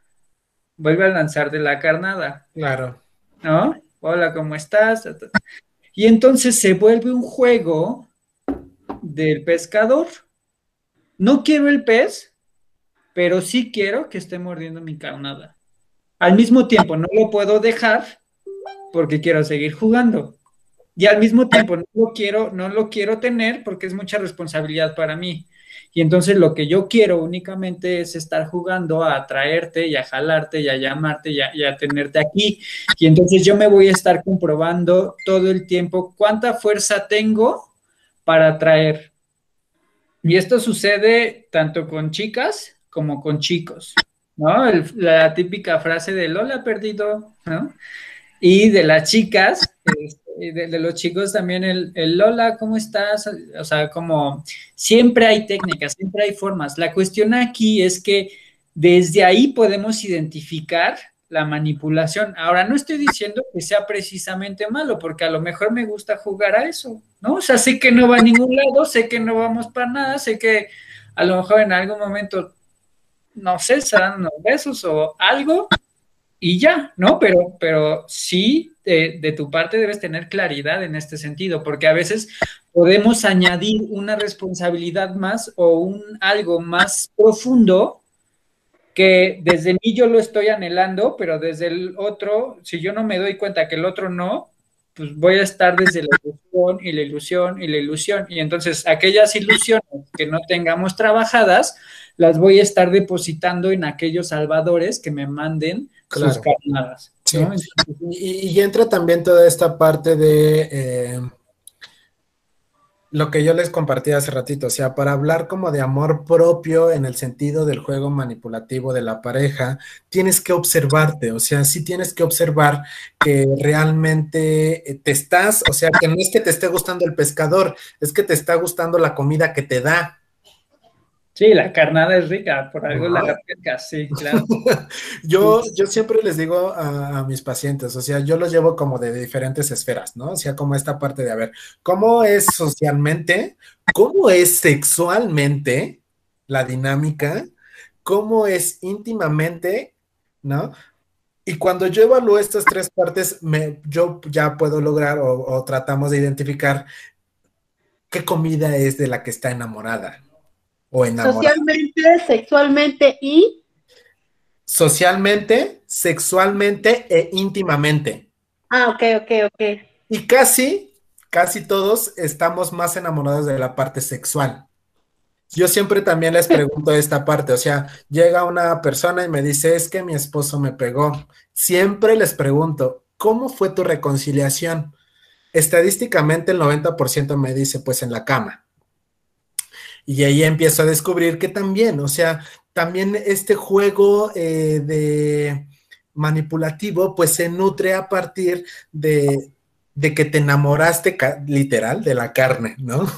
vuelve a lanzar de la carnada. Claro. ¿No? Hola, ¿cómo estás? Y entonces se vuelve un juego del pescador. No quiero el pez, pero sí quiero que esté mordiendo mi carnada. Al mismo tiempo, no lo puedo dejar porque quiero seguir jugando. Y al mismo tiempo, no lo quiero, no lo quiero tener porque es mucha responsabilidad para mí. Y entonces lo que yo quiero únicamente es estar jugando a atraerte y a jalarte y a llamarte y a, tenerte aquí. Y entonces yo me voy a estar comprobando todo el tiempo cuánta fuerza tengo para atraer. Y esto sucede tanto con chicas como con chicos, ¿no? la típica frase de Lola perdido, ¿no? Y de las chicas, este, de, los chicos también el, el, Lola, ¿cómo estás? O sea, como siempre hay técnicas, siempre hay formas. La cuestión aquí es que desde ahí podemos identificar la manipulación. Ahora, no estoy diciendo que sea precisamente malo, porque a lo mejor me gusta jugar a eso, ¿no? O sea, sé que no va a ningún lado, sé que no vamos para nada, sé que a lo mejor en algún momento, no sé, se dan unos besos o algo, y ya, ¿no? Pero, pero sí, de, tu parte debes tener claridad en este sentido, porque a veces podemos añadir una responsabilidad más o un algo más profundo que desde mí yo lo estoy anhelando, pero desde el otro, si yo no me doy cuenta que el otro no, pues voy a estar desde la ilusión y la ilusión y la ilusión. Y entonces aquellas ilusiones que no tengamos trabajadas, las voy a estar depositando en aquellos salvadores que me manden sus carnadas. Y, entra también toda esta parte de eh, lo que yo les compartí hace ratito, o sea, para hablar como de amor propio en el sentido del juego manipulativo de la pareja, tienes que observarte, o sea, sí tienes que observar que realmente te estás, o sea, que no es que te esté gustando el pescador, es que te está gustando la comida que te da. Sí, la carnada es rica, por algo la pesca, sí, claro. yo, yo siempre les digo a, mis pacientes, o sea, yo los llevo como de diferentes esferas, ¿no? O sea, como esta parte de, a ver, ¿cómo es socialmente? ¿Cómo es sexualmente la dinámica? ¿Cómo es íntimamente? ¿No? Y cuando yo evalúo estas tres partes, me, yo ya puedo lograr o, o tratamos de identificar qué comida es de la que está enamorada, Socialmente, sexualmente y. Socialmente, sexualmente e íntimamente. Ah, ok, ok, ok. Y casi, casi todos estamos más enamorados de la parte sexual. Yo siempre también les pregunto esta parte, o sea, llega una persona y me dice, es que mi esposo me pegó. Siempre les pregunto, ¿cómo fue tu reconciliación? Estadísticamente el 90% me dice, pues en la cama. Y ahí empiezo a descubrir que también, o sea, también este juego eh, de manipulativo, pues se nutre a partir de, que te enamoraste literal de la carne, ¿no?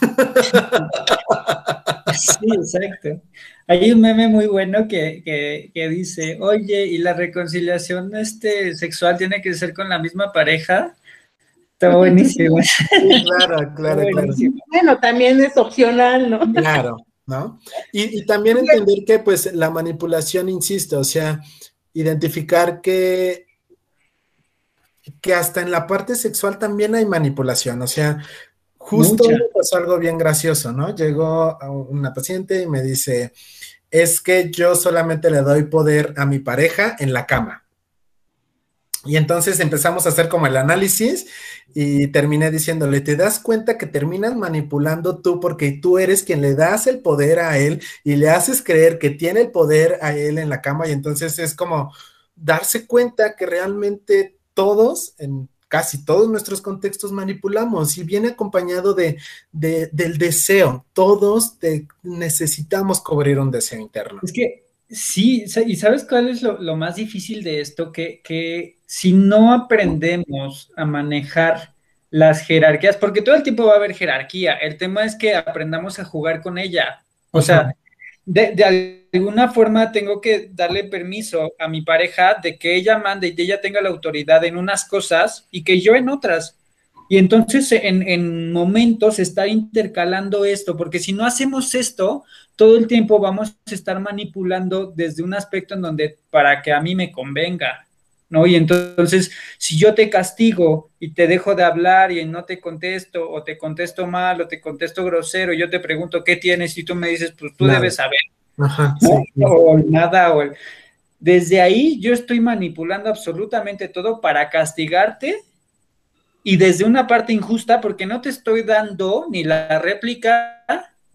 Sí, exacto. Hay un meme muy bueno que, dice, oye, ¿y la reconciliación este, sexual tiene que ser con la misma pareja? Está buenísimo. claro, claro, claro. Bueno, también es opcional, ¿no? Claro, ¿no? Y, también entender que, pues, la manipulación, insisto, o sea, identificar que, que hasta en la parte sexual también hay manipulación, o sea, justo pasó algo bien gracioso, ¿no? Llegó una paciente y me dice, es que yo solamente le doy poder a mi pareja en la cama. Y entonces empezamos a hacer como el análisis y terminé diciéndole, ¿te das cuenta que terminas manipulando tú porque tú eres quien le das el poder a él y le haces creer que tiene el poder a él en la cama? Y entonces es como darse cuenta que realmente todos, en casi todos nuestros contextos manipulamos y viene acompañado de, del deseo. Todos necesitamos cubrir un deseo interno. Es que Sí, y ¿sabes cuál es lo, más difícil de esto? Que, si no aprendemos a manejar las jerarquías, porque todo el tiempo va a haber jerarquía, el tema es que aprendamos a jugar con ella. O sea, de, de, alguna forma tengo que darle permiso a mi pareja de que ella mande y que ella tenga la autoridad en unas cosas y que yo en otras. Y entonces en, en momentos estar intercalando esto, porque si no hacemos esto, todo el tiempo vamos a estar manipulando desde un aspecto en donde para que a mí me convenga, ¿no? Y entonces, si yo te castigo y te dejo de hablar y no te contesto, o te contesto mal, o te contesto grosero, y yo te pregunto qué tienes, y tú me dices, pues tú debes saber, Ajá, ¿no? sí, sí. O nada, o el- Desde ahí yo estoy manipulando absolutamente todo para castigarte y desde una parte injusta porque no te estoy dando ni la réplica,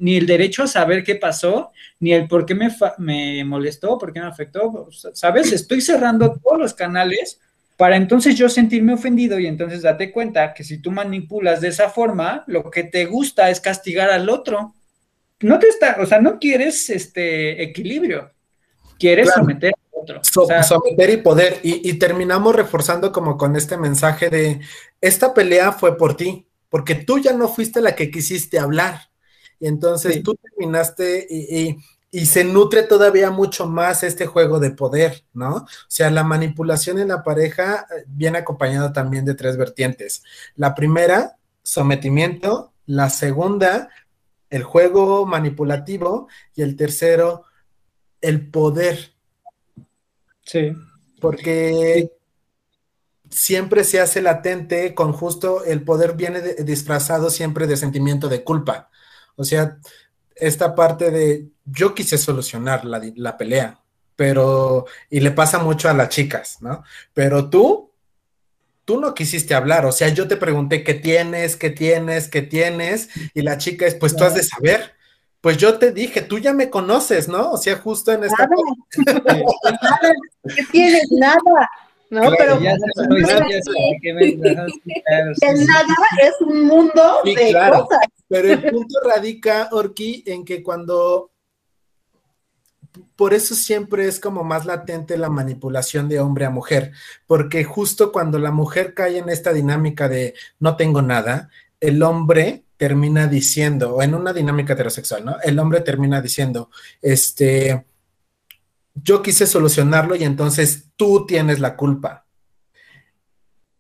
ni el derecho a saber qué pasó, ni el por qué me, me molestó, por qué me afectó, ¿sabes? Estoy cerrando todos los canales para entonces yo sentirme ofendido y entonces date cuenta que si tú manipulas de esa forma, lo que te gusta es castigar al otro. No te está, o sea, no quieres este equilibrio, quieres Claro. someter al otro. So- O sea, someter y poder. Y, y terminamos reforzando como con este mensaje de, esta pelea fue por ti, porque tú ya no fuiste la que quisiste hablar. Y entonces Sí. tú terminaste y, y- y se nutre todavía mucho más este juego de poder, ¿no? O sea, la manipulación en la pareja eh, viene acompañado también de tres vertientes. La primera, sometimiento. La segunda, el juego manipulativo. Y el tercero, el poder sí. porque siempre se hace latente con justo el poder viene de- disfrazado siempre de sentimiento de culpa. O sea, esta parte de yo quise solucionar la, la pelea, pero, y le pasa mucho a las chicas, ¿no? Pero tú, tú no quisiste hablar, o sea, yo te pregunté qué tienes, qué tienes, qué tienes, y la chica es, pues tú has de saber. Pues yo te dije, tú ya me conoces, ¿no? O sea, justo en esta... Nada, ¿qué tienes? Nada, ¿no? Claro, Pero Ya sé, no, ya sé, ¿qué me- ajá, sí, claro, sí, el sí. nada es un mundo Sí, de claro. cosas. Pero el punto radica, Orki, en que cuando. Por eso siempre es como más latente la manipulación de hombre a mujer, porque justo cuando la mujer cae en esta dinámica de no tengo nada, el hombre termina diciendo, o en una dinámica heterosexual, ¿no? El hombre termina diciendo, este, yo quise solucionarlo y entonces tú tienes la culpa.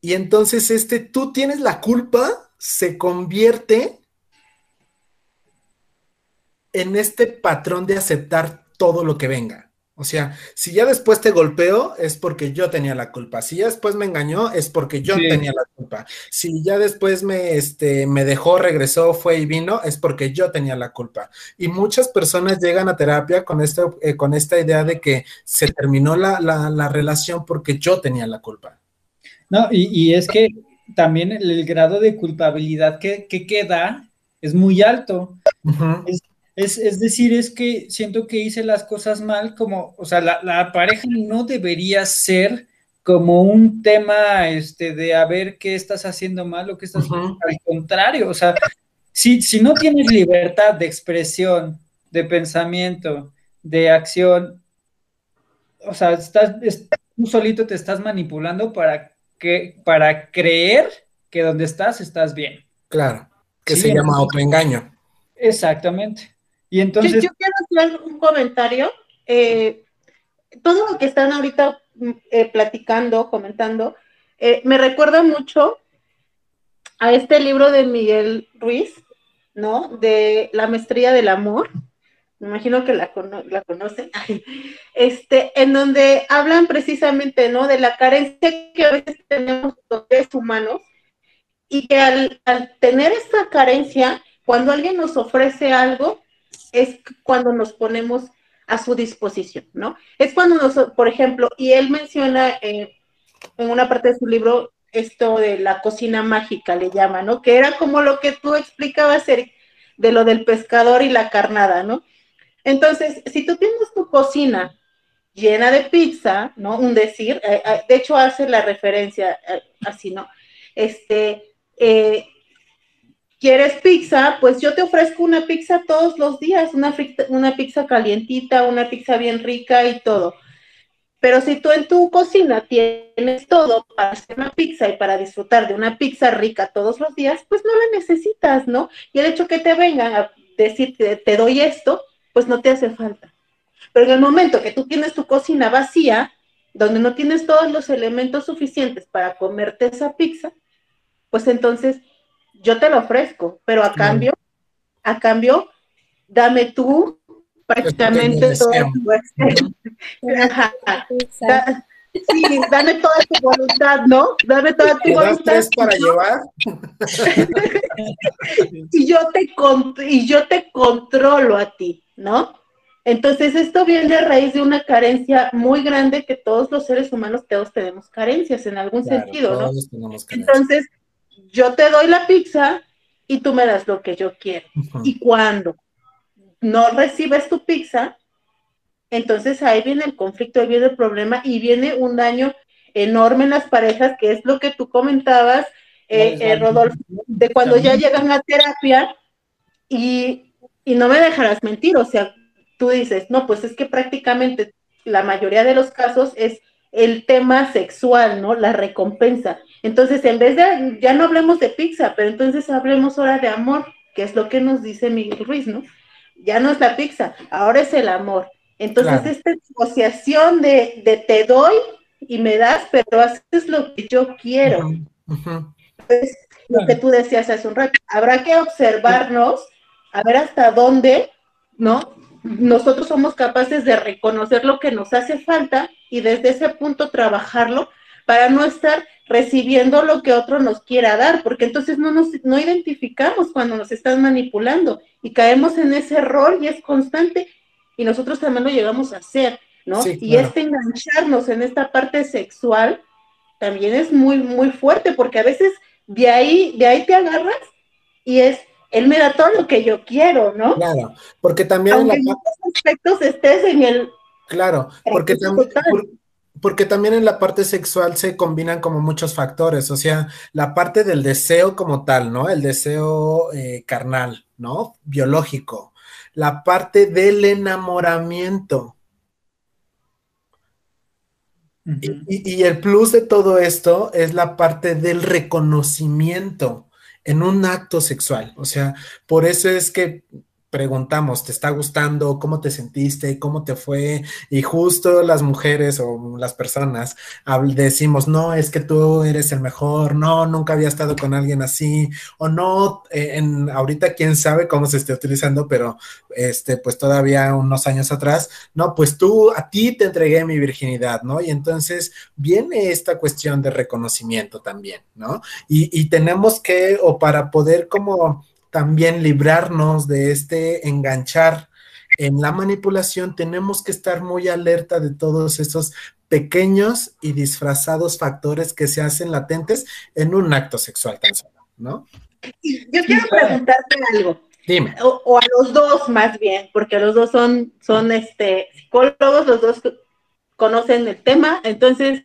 Y entonces este tú tienes la culpa se convierte en este patrón de aceptar todo lo que venga. O sea, si ya después te golpeo es porque yo tenía la culpa. Si ya después me engañó es porque yo Sí. tenía la culpa. Si ya después me, este, me dejó, regresó, fue y vino, es porque yo tenía la culpa. Y muchas personas llegan a terapia con, esto, eh, con esta idea de que se terminó la, la- la relación porque yo tenía la culpa. No, y, y es que también el, el grado de culpabilidad que, que queda es muy alto. Es, es decir, es que siento que hice las cosas mal, como, o sea, la, la pareja no debería ser como un tema este, de a ver qué estás haciendo mal o qué estás Ujú. al contrario, o sea, si, si no tienes libertad de expresión, de pensamiento, de acción, o sea, estás, es- tú solito te estás manipulando para, que, para creer que donde estás estás bien. Claro, que Sí, se llama autoengaño. Exactamente. Y Yo, entonces, yo quiero hacer un comentario. Eh, todo lo que están ahorita mm, eh, platicando, comentando, eh, me recuerda mucho a este libro de Miguel Ruiz, ¿no? De La maestría del amor. Me imagino que la, cono- la conocen. Este, en donde hablan precisamente, ¿no? De la carencia que a veces tenemos los seres humanos y que al, al tener esta carencia, cuando alguien nos ofrece algo, es cuando nos ponemos a su disposición, ¿no? Es cuando nos, por ejemplo, y él menciona eh, en una parte de su libro esto de la cocina mágica, le llama, ¿no? Que era como lo que tú explicabas, Eric, de lo del pescador y la carnada, ¿no? Entonces, si tú tienes tu cocina llena de pizza, ¿no? Un decir, eh, eh, de hecho hace la referencia así, ¿no? Este, ¿Quieres pizza? Pues yo te ofrezco una pizza todos los días, una, una pizza calientita, una pizza bien rica y todo. Pero si tú en tu cocina tienes todo para hacer una pizza y para disfrutar de una pizza rica todos los días, pues no la necesitas, ¿no? Y el hecho que te vengan a decirte, te doy esto, pues no te hace falta. Pero en el momento que tú tienes tu cocina vacía, donde no tienes todos los elementos suficientes para comerte esa pizza, pues entonces yo te lo ofrezco, pero a cambio, a cambio, dame tú prácticamente todo tu Ajá. Exacto. Da- Sí, dame toda tu voluntad, ¿no? Dame toda tu ¿Te das voluntad. tres para llevar? y yo te con- y yo te controlo a ti, ¿no? Entonces, esto viene a raíz de una carencia muy grande que todos los seres humanos, todos tenemos carencias en algún sentido, ¿no? Entonces, yo te doy la pizza y tú me das lo que yo quiero. Y cuando no recibes tu pizza, entonces ahí viene el conflicto, ahí viene el problema y viene un daño enorme en las parejas, que es lo que tú comentabas, eh, eh, Rodolfo, de cuando ya llegan a terapia y, y no me dejarás mentir, o sea, tú dices, no, pues es que prácticamente la mayoría de los casos es el tema sexual, ¿no? La recompensa. Entonces, en vez de, ya no hablemos de pizza, pero entonces hablemos ahora de amor, que es lo que nos dice Miguel Ruiz, ¿no? Ya no es la pizza, ahora es el amor. Entonces, esta negociación de, de, te doy y me das, pero haces lo que yo quiero. Pues, lo que tú decías hace un rato, habrá que observarnos, a ver hasta dónde, ¿no? Nosotros somos capaces de reconocer lo que nos hace falta y desde ese punto trabajarlo para no estar recibiendo lo que otro nos quiera dar, porque entonces no nos no identificamos cuando nos están manipulando y caemos en ese error y es constante y nosotros también lo llegamos a hacer, ¿no? Y este engancharnos en esta parte sexual también es muy muy fuerte porque a veces de ahí de ahí te agarras y es él me da todo lo que yo quiero, ¿no? Claro, porque también Aunque en, la... aspectos estés en el Claro, porque también porque también en la parte sexual se combinan como muchos factores, o sea, la parte del deseo como tal, ¿no? El deseo eh, carnal, ¿no? Biológico. La parte del enamoramiento. Uh -huh. y, y, el plus de todo esto es la parte del reconocimiento en un acto sexual. O sea, por eso es que preguntamos, ¿te está gustando? ¿Cómo te sentiste? ¿Cómo te fue? Y justo las mujeres o las personas decimos, no, es que tú eres el mejor, no, nunca había estado con alguien así, o no, eh, en, ahorita quién sabe cómo se esté utilizando, pero este, pues todavía unos años atrás, no, pues tú, a ti te entregué mi virginidad, ¿no? Y entonces viene esta cuestión de reconocimiento también, ¿no? Y, y tenemos que, o para poder como también librarnos de este enganchar en la manipulación, tenemos que estar muy alerta de todos esos pequeños y disfrazados factores que se hacen latentes en un acto sexual tan solo, ¿no? Yo quiero preguntarte algo. Dime. O, o, a los dos más bien, porque los dos son, son este, psicólogos, los dos conocen el tema, entonces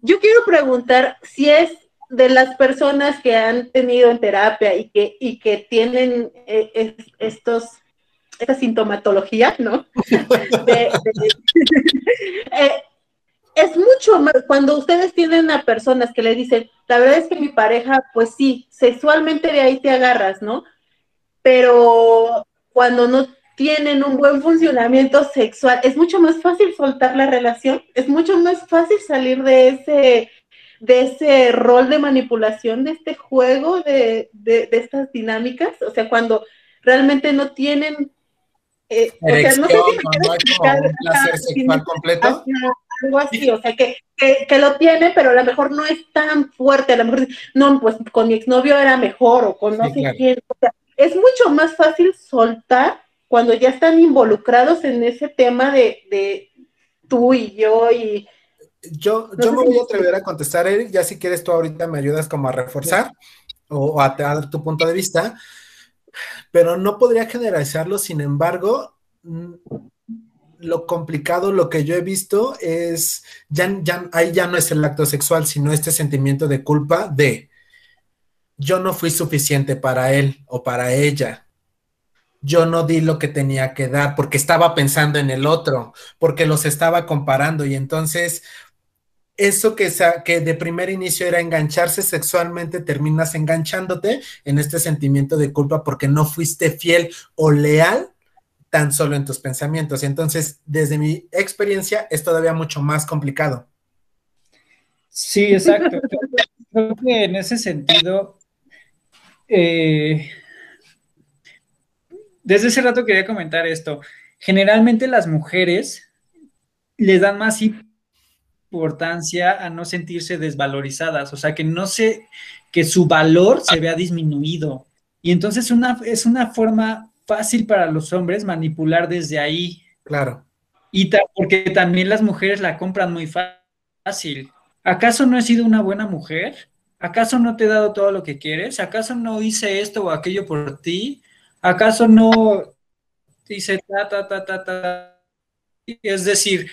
yo quiero preguntar si es de las personas que han tenido en terapia y que, y que tienen eh, es, estos, esta sintomatología, ¿no? De, de, eh, es mucho más, cuando ustedes tienen a personas que le dicen, la verdad es que mi pareja, pues sí, sexualmente de ahí te agarras, ¿no? Pero cuando no tienen un buen funcionamiento sexual, es mucho más fácil soltar la relación, es mucho más fácil salir de ese de ese rol de manipulación, de este juego, de, de, de estas dinámicas, o sea, cuando realmente no tienen... Eh, o sea, no sé si me no explicar, un placer sexual completo. Algo así, o sea, que, que, que, lo tiene, pero a lo mejor no es tan fuerte, a lo mejor, no, pues con mi exnovio era mejor, o con no sí, sé claro. quién, o sea, es mucho más fácil soltar cuando ya están involucrados en ese tema de, de tú y yo y yo, yo me voy a atrever a contestar, Eric, ya si quieres tú ahorita me ayudas como a reforzar o a, a dar tu punto de vista, pero no podría generalizarlo, sin embargo, mm, lo complicado, lo que yo he visto es, ya, ya, ahí ya no es el acto sexual, sino este sentimiento de culpa de, yo no fui suficiente para él o para ella, yo no di lo que tenía que dar porque estaba pensando en el otro, porque los estaba comparando y entonces eso que, que de primer inicio era engancharse sexualmente, terminas enganchándote en este sentimiento de culpa porque no fuiste fiel o leal tan solo en tus pensamientos. Entonces, desde mi experiencia, es todavía mucho más complicado. Sí, exacto. Creo que en ese sentido, eh, desde ese rato quería comentar esto. Generalmente las mujeres les dan más importancia a no sentirse desvalorizadas, o sea, que no se, que su valor se vea disminuido. Y entonces una, es una forma fácil para los hombres manipular desde ahí. Claro. Y porque también las mujeres la compran muy fácil. ¿Acaso no he sido una buena mujer? ¿Acaso no te he dado todo lo que quieres? ¿Acaso no hice esto o aquello por ti? ¿Acaso no hice ta, ta, ta, ta, ta? Es decir,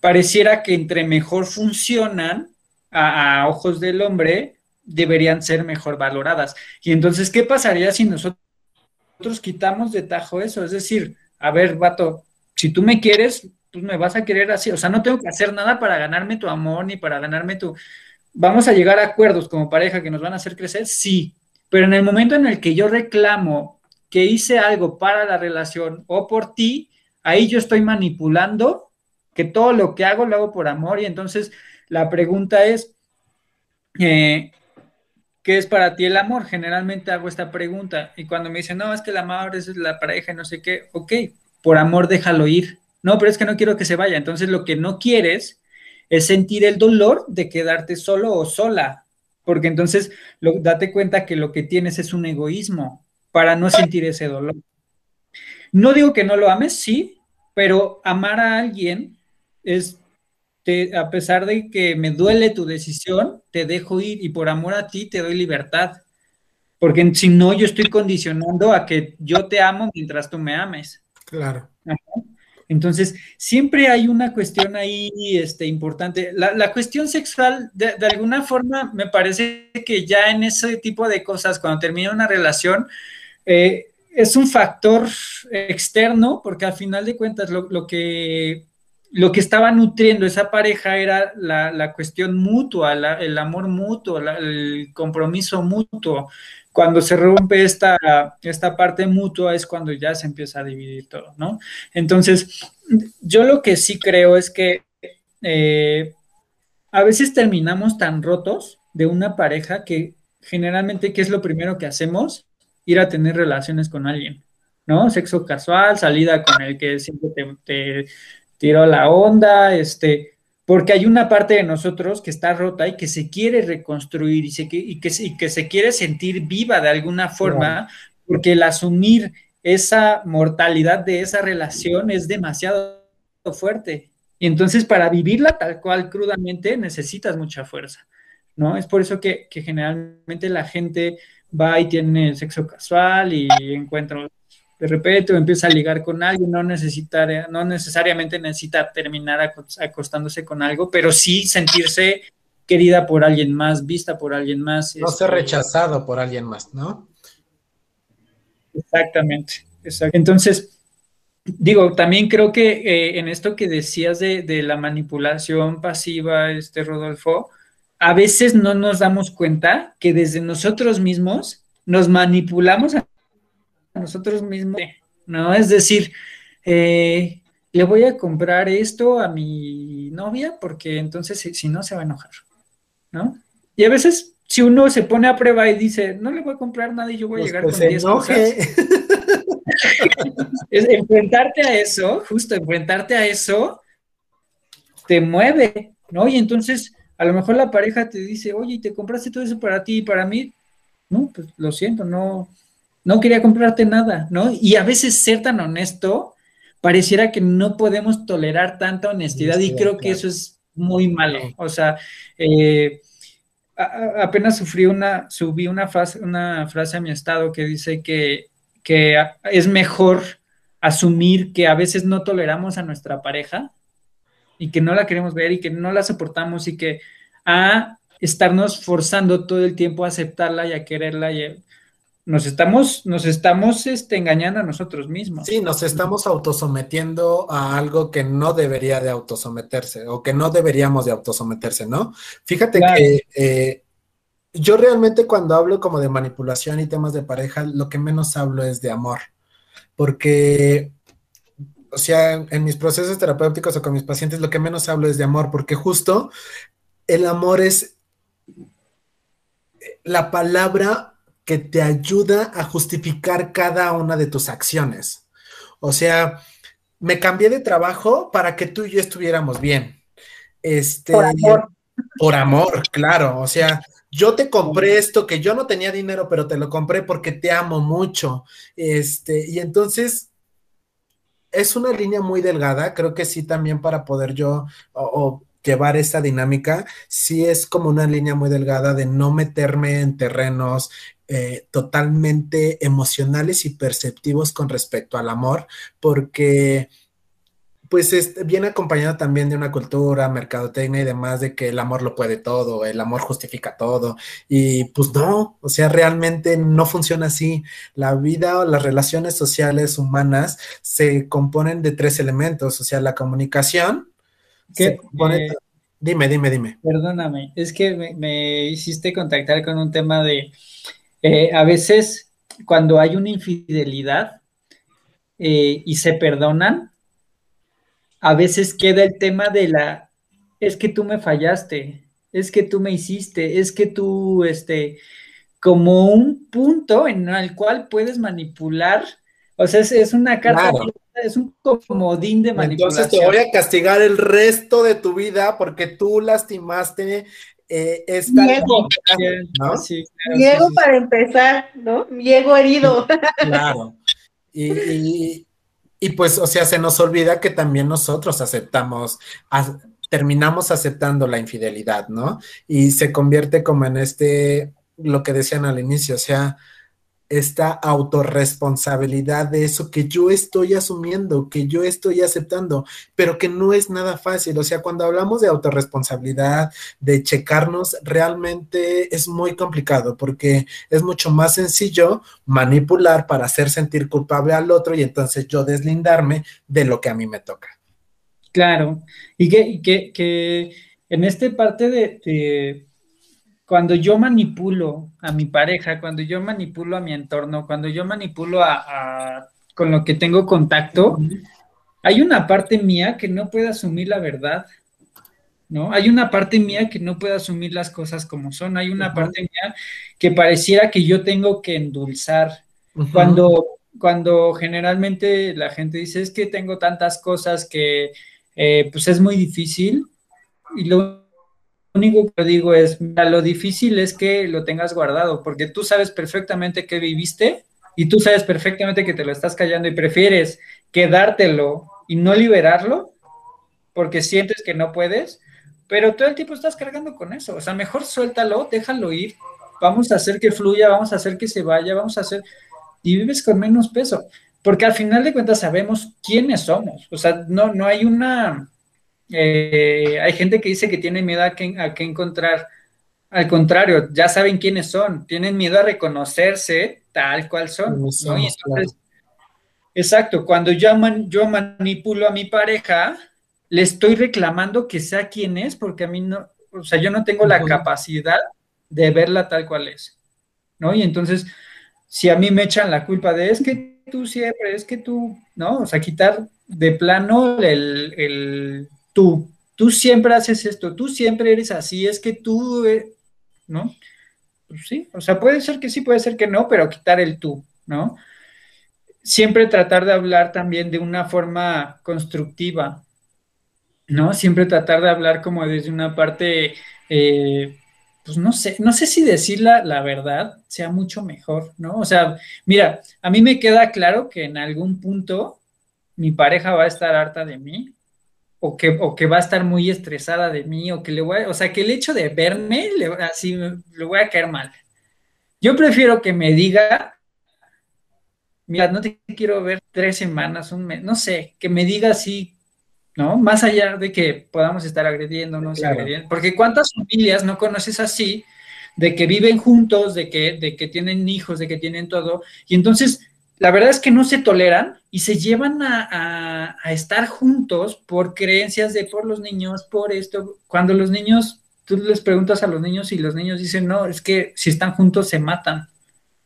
pareciera que entre mejor funcionan a, ojos del hombre, deberían ser mejor valoradas. Y entonces, ¿qué pasaría si nosotros quitamos de tajo eso? Es decir, a ver, vato, si tú me quieres, pues me vas a querer así. O sea, no tengo que hacer nada para ganarme tu amor ni para ganarme tu... ¿Vamos a llegar a acuerdos como pareja que nos van a hacer crecer? Sí. Pero en el momento en el que yo reclamo que hice algo para la relación o por ti, ahí yo estoy manipulando que todo lo que hago lo hago por amor y entonces la pregunta es, eh, ¿qué es para ti el amor? Generalmente hago esta pregunta y cuando me dicen, no, es que el amor es la pareja y no sé qué, ok, por amor déjalo ir. No, pero es que no quiero que se vaya. Entonces lo que no quieres es sentir el dolor de quedarte solo o sola, porque entonces date cuenta que lo que tienes es un egoísmo para no sentir ese dolor. No digo que no lo ames, sí, pero amar a alguien es a pesar de que me duele tu decisión, te dejo ir y por amor a ti te doy libertad. Porque si no, yo estoy condicionando a que yo te amo mientras tú me ames. Claro. Entonces, siempre hay una cuestión ahí este, importante. La, cuestión sexual, de, alguna forma, me parece que ya en ese tipo de cosas, cuando termina una relación, eh, es un factor externo, porque al final de cuentas lo que lo que estaba nutriendo esa pareja era la, cuestión mutua, el amor mutuo, el compromiso mutuo. Cuando se rompe esta, esta parte mutua es cuando ya se empieza a dividir todo, ¿no? Entonces, yo lo que sí creo es que eh, a veces terminamos tan rotos de una pareja que generalmente, ¿qué es lo primero que hacemos? Ir a tener relaciones con alguien, ¿no? Sexo casual, salida con el que siempre te tiró la onda, este, porque hay una parte de nosotros que está rota y que se quiere reconstruir y, se, y, que, y que se quiere sentir viva de alguna forma, porque el asumir esa mortalidad de esa relación es demasiado fuerte. Y entonces para vivirla tal cual crudamente necesitas mucha fuerza, ¿no? Es por eso que, que generalmente la gente va y tiene sexo casual y encuentra de repente empieza a ligar con alguien, no, necesita, no necesariamente necesita terminar acostándose con algo, pero sí sentirse querida por alguien más, vista por alguien más. No ser este, rechazado por alguien más, ¿no? Exactamente, Entonces, digo, también creo que eh, en esto que decías de, de, la manipulación pasiva, este Rodolfo, a veces no nos damos cuenta que desde nosotros mismos nos manipulamos a nosotros mismos, ¿no? Es decir, eh, le voy a comprar esto a mi novia porque entonces si, no se va a enojar, ¿no? Y a veces si uno se pone a prueba y dice, no le voy a comprar nada y yo voy a pues llegar con 10 cosas. es enfrentarte a eso, justo enfrentarte a eso, te mueve, ¿no? Y entonces a lo mejor la pareja te dice, oye, ¿te compraste todo eso para ti y para mí? No, pues lo siento, no, no quería comprarte nada, ¿no? Y a veces ser tan honesto, pareciera que no podemos tolerar tanta honestidad y creo que eso es muy malo. O sea, eh, apenas sufrí una, subí una frase, una frase a mi estado que dice que, que es mejor asumir que a veces no toleramos a nuestra pareja y que no la queremos ver y que no la soportamos y que a estarnos forzando todo el tiempo a aceptarla y a quererla y, nos estamos, nos estamos este, engañando a nosotros mismos. Sí, nos estamos autosometiendo a algo que no debería de autosometerse o que no deberíamos de autosometerse, ¿no? Fíjate que eh, yo realmente cuando hablo como de manipulación y temas de pareja, lo que menos hablo es de amor, porque, o sea, en mis procesos terapéuticos o con mis pacientes, lo que menos hablo es de amor, porque justo el amor es la palabra que te ayuda a justificar cada una de tus acciones. O sea, me cambié de trabajo para que tú y yo estuviéramos bien. Este, por amor. Por amor, claro. O sea, yo te compré esto que yo no tenía dinero, pero te lo compré porque te amo mucho. Este, y entonces es una línea muy delgada, creo que sí también para poder yo o, llevar esta dinámica, sí es como una línea muy delgada de no meterme en terrenos eh, totalmente emocionales y perceptivos con respecto al amor, porque pues viene acompañado también de una cultura, mercadotecnia y demás, de que el amor lo puede todo, el amor justifica todo. Y pues no, o sea, realmente no funciona así. La vida o las relaciones sociales humanas se componen de tres elementos, o sea, la comunicación. ¿Qué? dime, dime, dime. Perdóname, es que me, hiciste contactar con un tema de, eh, a veces cuando hay una infidelidad eh, y se perdonan, a veces queda el tema de la, es que tú me fallaste, es que tú me hiciste, es que tú, este, como un punto en el cual puedes manipular, o sea, es, una carta, es un comodín de manipulación. Entonces te voy a castigar el resto de tu vida porque tú lastimaste eh, esta... Diego, ¿no? para empezar, ¿no? Diego herido. Claro. y, y pues, o sea, se nos olvida que también nosotros aceptamos, terminamos aceptando la infidelidad, ¿no? Y se convierte como en este, lo que decían al inicio, o sea, esta autorresponsabilidad de eso que yo estoy asumiendo, que yo estoy aceptando, pero que no es nada fácil. O sea, cuando hablamos de autorresponsabilidad, de checarnos, realmente es muy complicado porque es mucho más sencillo manipular para hacer sentir culpable al otro y entonces yo deslindarme de lo que a mí me toca. Claro, y que, que, en esta parte de cuando yo manipulo a mi pareja, cuando yo manipulo a mi entorno, cuando yo manipulo a, con lo que tengo contacto, hay una parte mía que no puede asumir la verdad, ¿no? Hay una parte mía que no puede asumir las cosas como son, hay una parte mía que pareciera que yo tengo que endulzar. Cuando, cuando generalmente la gente dice, es que tengo tantas cosas que eh, pues es muy difícil, y lo único que digo es, lo difícil es que lo tengas guardado, porque tú sabes perfectamente qué viviste y tú sabes perfectamente que te lo estás callando y prefieres quedártelo y no liberarlo porque sientes que no puedes, pero todo el tiempo estás cargando con eso. O sea, mejor suéltalo, déjalo ir, vamos a hacer que fluya, vamos a hacer que se vaya, vamos a hacer... Y vives con menos peso, porque al final de cuentas sabemos quiénes somos. O sea, no, no hay una eh, hay gente que dice que tiene miedo a que, a encontrar. Al contrario, ya saben quiénes son, tienen miedo a reconocerse tal cual son. Exacto, cuando yo, yo manipulo a mi pareja, le estoy reclamando que sea quien es, porque a mí no, o sea, yo no tengo la capacidad de verla tal cual es, ¿no? Y entonces, si a mí me echan la culpa de es que tú siempre, es que tú, ¿no? O sea, quitar de plano el tú, tú siempre haces esto, tú siempre eres así, es que tú, eh, ¿no? Pues sí, o sea, puede ser que sí, puede ser que no, pero quitar el tú, ¿no? Siempre tratar de hablar también de una forma constructiva, ¿no? Siempre tratar de hablar como desde una parte, eh, pues no sé, no sé si decir la, la, verdad sea mucho mejor, ¿no? O sea, mira, a mí me queda claro que en algún punto mi pareja va a estar harta de mí, o que, o que va a estar muy estresada de mí, o que le voy a, o sea, que el hecho de verme, le, así, le voy a caer mal. Yo prefiero que me diga, mira, no te quiero ver tres semanas, un mes, no sé, que me diga así, ¿no? Más allá de que podamos estar agrediéndonos, agrediendo, porque cuántas familias no conoces así, de que viven juntos, de que, de que tienen hijos, de que tienen todo, y entonces la verdad es que no se toleran y se llevan a, estar juntos por creencias de por los niños, por esto. Cuando los niños, tú les preguntas a los niños y los niños dicen, no, es que si están juntos se matan,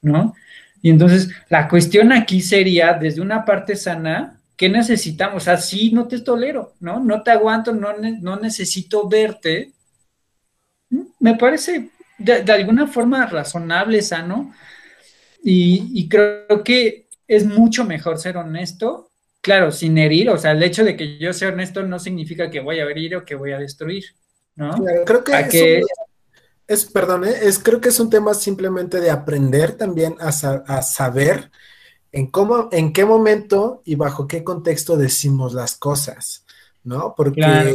¿no? Y entonces la cuestión aquí sería, desde una parte sana, ¿qué necesitamos? Así no te tolero, ¿no? No te aguanto, no, no necesito verte. ¿Mm? Me parece de, de alguna forma razonable, sano y, creo que es mucho mejor ser honesto, claro, sin herir, o sea, el hecho de que yo sea honesto no significa que voy a herir o que voy a destruir, ¿no? creo que, es, perdón, ¿eh? es, creo que es un tema simplemente de aprender también a, a, saber en cómo, en qué momento y bajo qué contexto decimos las cosas, ¿no? Porque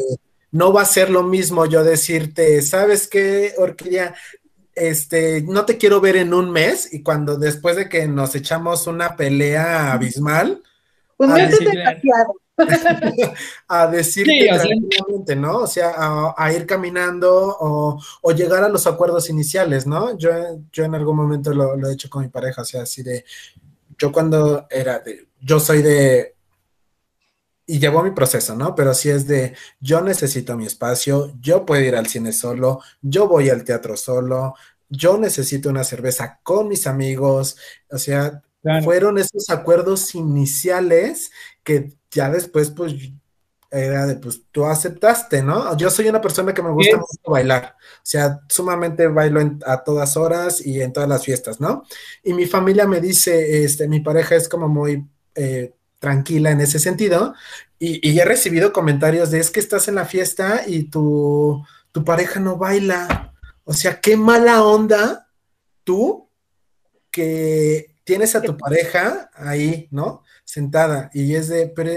no va a ser lo mismo yo decirte, ¿sabes qué, Orquídea? Este, no te quiero ver en un mes y cuando después de que nos echamos una pelea abismal, un mes es a decirte tranquilamente, ¿no? O sea, a, ir caminando o, llegar a los acuerdos iniciales, ¿no? Yo, yo en algún momento lo, he hecho con mi pareja, o sea, así de, yo cuando era de, yo soy de, y llevo mi proceso, ¿no? Pero si es de, yo necesito mi espacio, yo puedo ir al cine solo, yo voy al teatro solo, yo necesito una cerveza con mis amigos, o sea, fueron esos acuerdos iniciales que ya después, pues, era de, pues, tú aceptaste, ¿no? Yo soy una persona que me gusta mucho bailar, o sea, sumamente bailo a todas horas y en todas las fiestas, ¿no? Y mi familia me dice, este, mi pareja es como muy eh, tranquila en ese sentido, y, y, he recibido comentarios de, es que estás en la fiesta y tu, tu pareja no baila, o sea, qué mala onda tú que tienes a tu pareja ahí, ¿no? Sentada y es de, pero,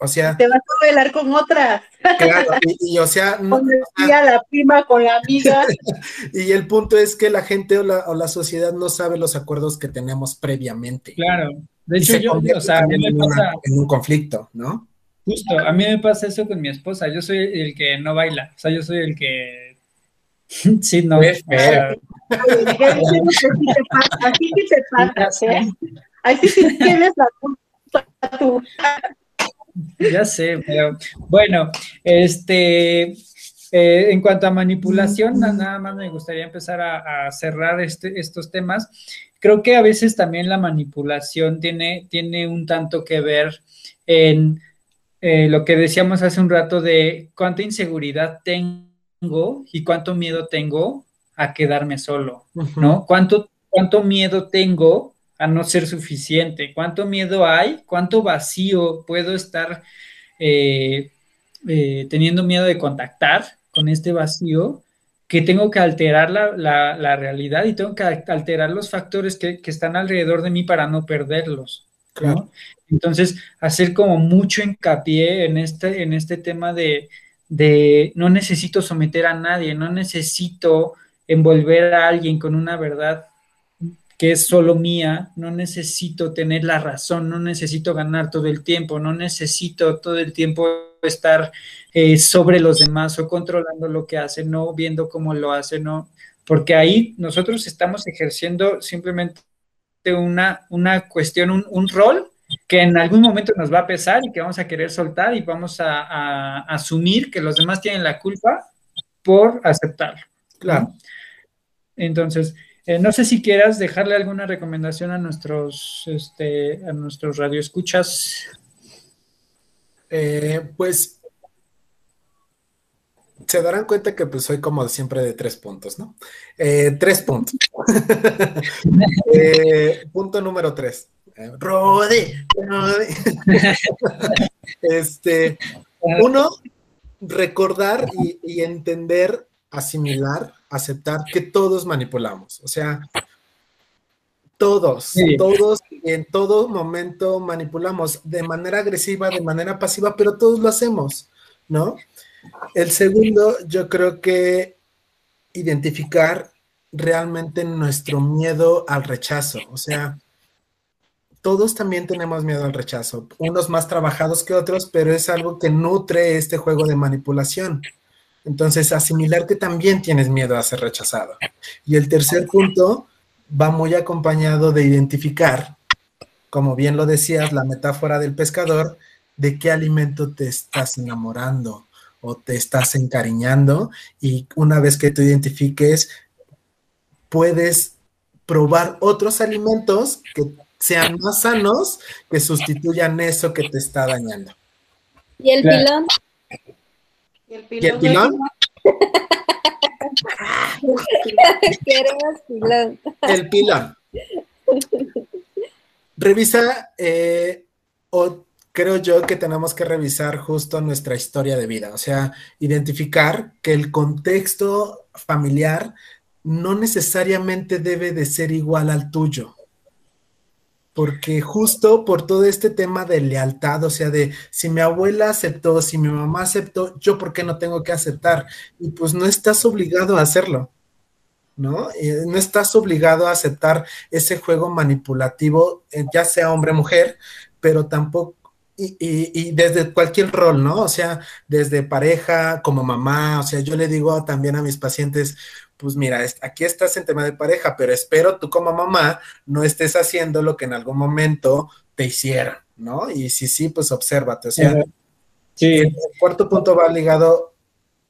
o sea... Te vas a bailar con otra. Claro, y, o sea... No, la prima con la amiga. y el punto es que la gente o la, o la, sociedad no sabe los acuerdos que tenemos previamente. Claro. De hecho, yo, o sea, a mí me pasa... en un conflicto, ¿no? Justo, a mí me pasa eso con mi esposa. Yo soy el que no baila. O sea, yo soy el que Sí, no. Así que te pasa, ¿eh? Así que tienes la culpa tú. Ya sé, pero bueno, este, eh, en cuanto a manipulación, nada más me gustaría empezar a, cerrar este, estos temas. Creo que a veces también la manipulación tiene, tiene un tanto que ver en eh, lo que decíamos hace un rato de cuánta inseguridad tengo y cuánto miedo tengo a quedarme solo, ¿no? ¿Cuánto, ¿Cuánto miedo tengo a no ser suficiente? ¿Cuánto miedo hay? ¿Cuánto vacío puedo estar eh, eh, teniendo miedo de contactar con este vacío? Que tengo que alterar la, realidad y tengo que alterar los factores que, están alrededor de mí para no perderlos. Entonces, hacer como mucho hincapié en este, en este tema de, de no necesito someter a nadie, no necesito envolver a alguien con una verdad que es solo mía, no necesito tener la razón, no necesito ganar todo el tiempo, no necesito todo el tiempo estar eh, sobre los demás o controlando lo que hacen, no viendo cómo lo hacen, no, porque ahí nosotros estamos ejerciendo simplemente una, una cuestión, un, un rol que en algún momento nos va a pesar y que vamos a querer soltar y vamos a, asumir que los demás tienen la culpa por aceptarlo. Claro. Entonces, eh, no sé si quieras dejarle alguna recomendación a nuestros, este, a nuestros radioescuchas. Eh, pues se darán cuenta que pues soy como siempre de tres puntos, ¿no? Eh, tres puntos. punto número tres. Rode, este, uno, recordar y, entender, asimilar, aceptar que todos manipulamos. O sea, todos, todos en todo momento manipulamos de manera agresiva, de manera pasiva, pero todos lo hacemos, ¿no? El segundo, yo creo que identificar realmente nuestro miedo al rechazo, o sea, todos también tenemos miedo al rechazo, unos más trabajados que otros, pero es algo que nutre este juego de manipulación. Entonces, asimilar que también tienes miedo a ser rechazado. Y el tercer punto va muy acompañado de identificar, como bien lo decías, la metáfora del pescador, de qué alimento te estás enamorando o te estás encariñando. Y una vez que tú identifiques, puedes probar otros alimentos que sean más sanos que sustituyan eso que te está dañando. ¿Y el pilón? ¿Y el pilón? ¿Y el pilón? El pilón. Revisa, eh, o creo yo que tenemos que revisar justo nuestra historia de vida, o sea, identificar que el contexto familiar no necesariamente debe de ser igual al tuyo. Porque justo por todo este tema de lealtad, o sea, de si mi abuela aceptó, si mi mamá aceptó, yo por qué no tengo que aceptar. Y pues no estás obligado a hacerlo, ¿no? no estás obligado a aceptar ese juego manipulativo, eh, ya sea hombre o mujer, pero tampoco y, desde cualquier rol, ¿no? O sea, desde pareja, como mamá, o sea, yo le digo también a mis pacientes, pues mira, aquí estás en tema de pareja, pero espero tú como mamá no estés haciendo lo que en algún momento te hicieron, ¿no? Y si sí, pues obsérvate, o sea, sí. el cuarto punto va ligado,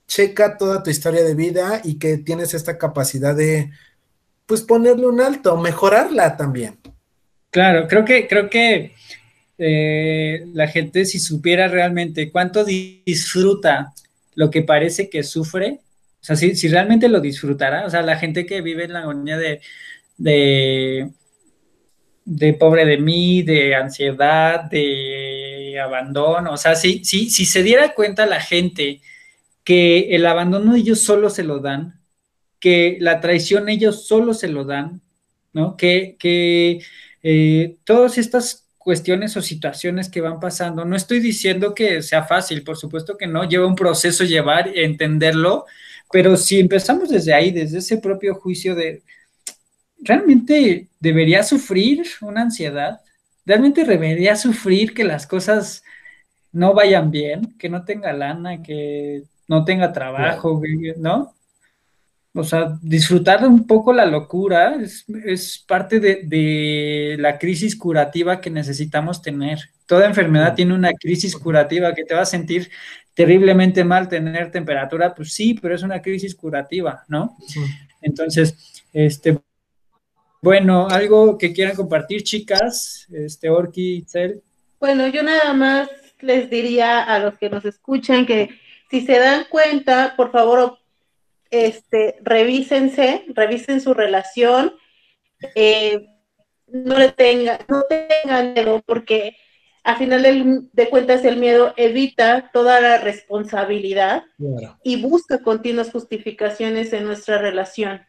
checa toda tu historia de vida y que tienes esta capacidad de, pues ponerle un alto, mejorarla también. Claro, creo que, creo que eh, la gente si supiera realmente cuánto disfruta lo que parece que sufre, o sea, si, realmente lo disfrutara, o sea, la gente que vive en la agonía de, de, de pobre de mí, de ansiedad, de abandono, o sea, si, si, si se diera cuenta la gente que el abandono ellos solo se lo dan, que la traición ellos solo se lo dan, ¿no? Que, que eh, todas estas cuestiones o situaciones que van pasando. No estoy diciendo que sea fácil, por supuesto que no, lleva un proceso llevar, entenderlo, pero si empezamos desde ahí, desde ese propio juicio de, ¿realmente debería sufrir una ansiedad? ¿Realmente debería sufrir que las cosas no vayan bien, que no tenga lana, que no tenga trabajo, ¿no? O sea, disfrutar un poco la locura es, parte de, la crisis curativa que necesitamos tener. Toda enfermedad tiene una crisis curativa que te va a sentir terriblemente mal tener temperatura, pues sí, pero es una crisis curativa, ¿no? Entonces, este, bueno, algo que quieran compartir, chicas, este, Orki, Cel. Bueno, yo nada más les diría a los que nos escuchan que si se dan cuenta, por favor, este, revísense, revisen su relación, eh, no le tengan, no tengan miedo, porque a final de, cuentas el miedo evita toda la responsabilidad y busca continuas justificaciones en nuestra relación.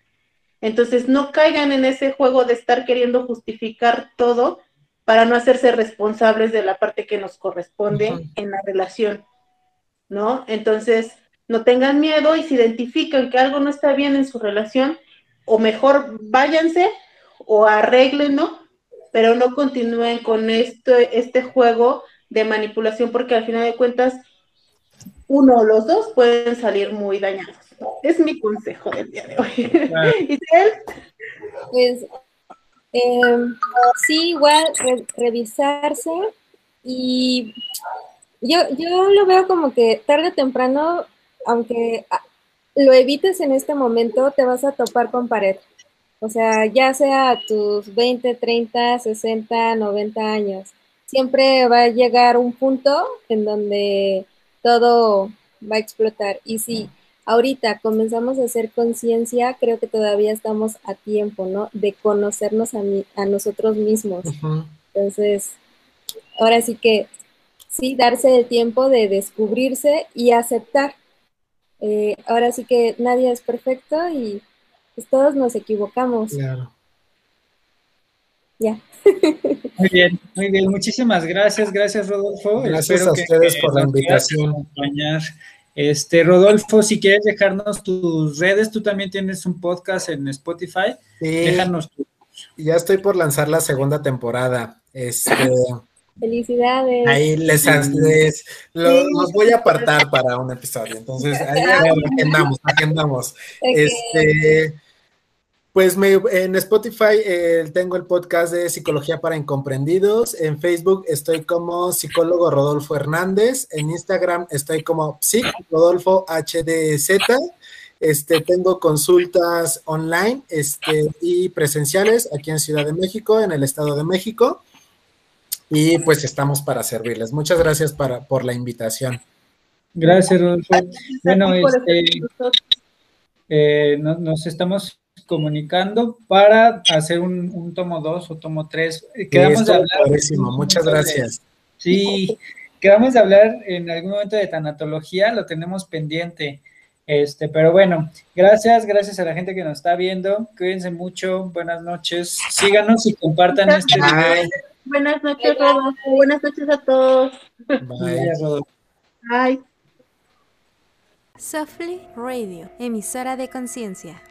Entonces no caigan en ese juego de estar queriendo justificar todo para no hacerse responsables de la parte que nos corresponde en la relación, ¿no? Entonces, no tengan miedo y si identifican que algo no está bien en su relación, o mejor váyanse o arréglenlo, pero no continúen con este, este juego de manipulación porque al final de cuentas uno o los dos pueden salir muy dañados. Es mi consejo del día de hoy. Pues em, sí, igual revisarse y yo, yo lo veo como que tarde o temprano aunque ah, lo evites en este momento, te vas a topar con pared. O sea, ya sea a tus 20, 30, 60, 90 años, siempre va a llegar un punto en donde todo va a explotar. Y si ahorita comenzamos a hacer conciencia, creo que todavía estamos a tiempo, ¿no? De conocernos a, a nosotros mismos. Entonces, ahora sí que sí, darse el tiempo de descubrirse y aceptar eh, ahora sí que nadie es perfecto y pues, todos nos equivocamos. Claro. Ya. Muy bien, muy bien. Muchísimas gracias. Gracias, Rodolfo. Gracias a ustedes por la invitación. Este, Rodolfo, si quieres dejarnos tus redes, tú también tienes un podcast en Spotify. Sí. Déjanos tu. Ya estoy por lanzar la segunda temporada. Este, Felicidades. Ahí les, los voy a apartar para un episodio. Entonces, ahí agendamos, agendamos. Este, pues en Spotify eh, tengo el podcast de Psicología para Incomprendidos. En Facebook estoy como psicólogo Rodolfo Hernández. En Instagram estoy como psic Rodolfo HDZ. Este, tengo consultas online este, y presenciales aquí en Ciudad de México, en el Estado de México y pues estamos para servirles. Muchas gracias para, por la invitación. Gracias, Rodolfo. Bueno, este, eh, nos, estamos comunicando para hacer un, tomo 2 o tomo 3. Quedamos de hablar. Muchas gracias. Sí, quedamos de hablar en algún momento de tanatología, lo tenemos pendiente. Este, pero bueno, gracias, gracias a la gente que nos está viendo. Cuídense mucho, buenas noches. Síganos y compartan este video. Buenas noches, Rodolfo. Buenas noches a todos. Bye. Bye. Softly Radio, emisora de conciencia.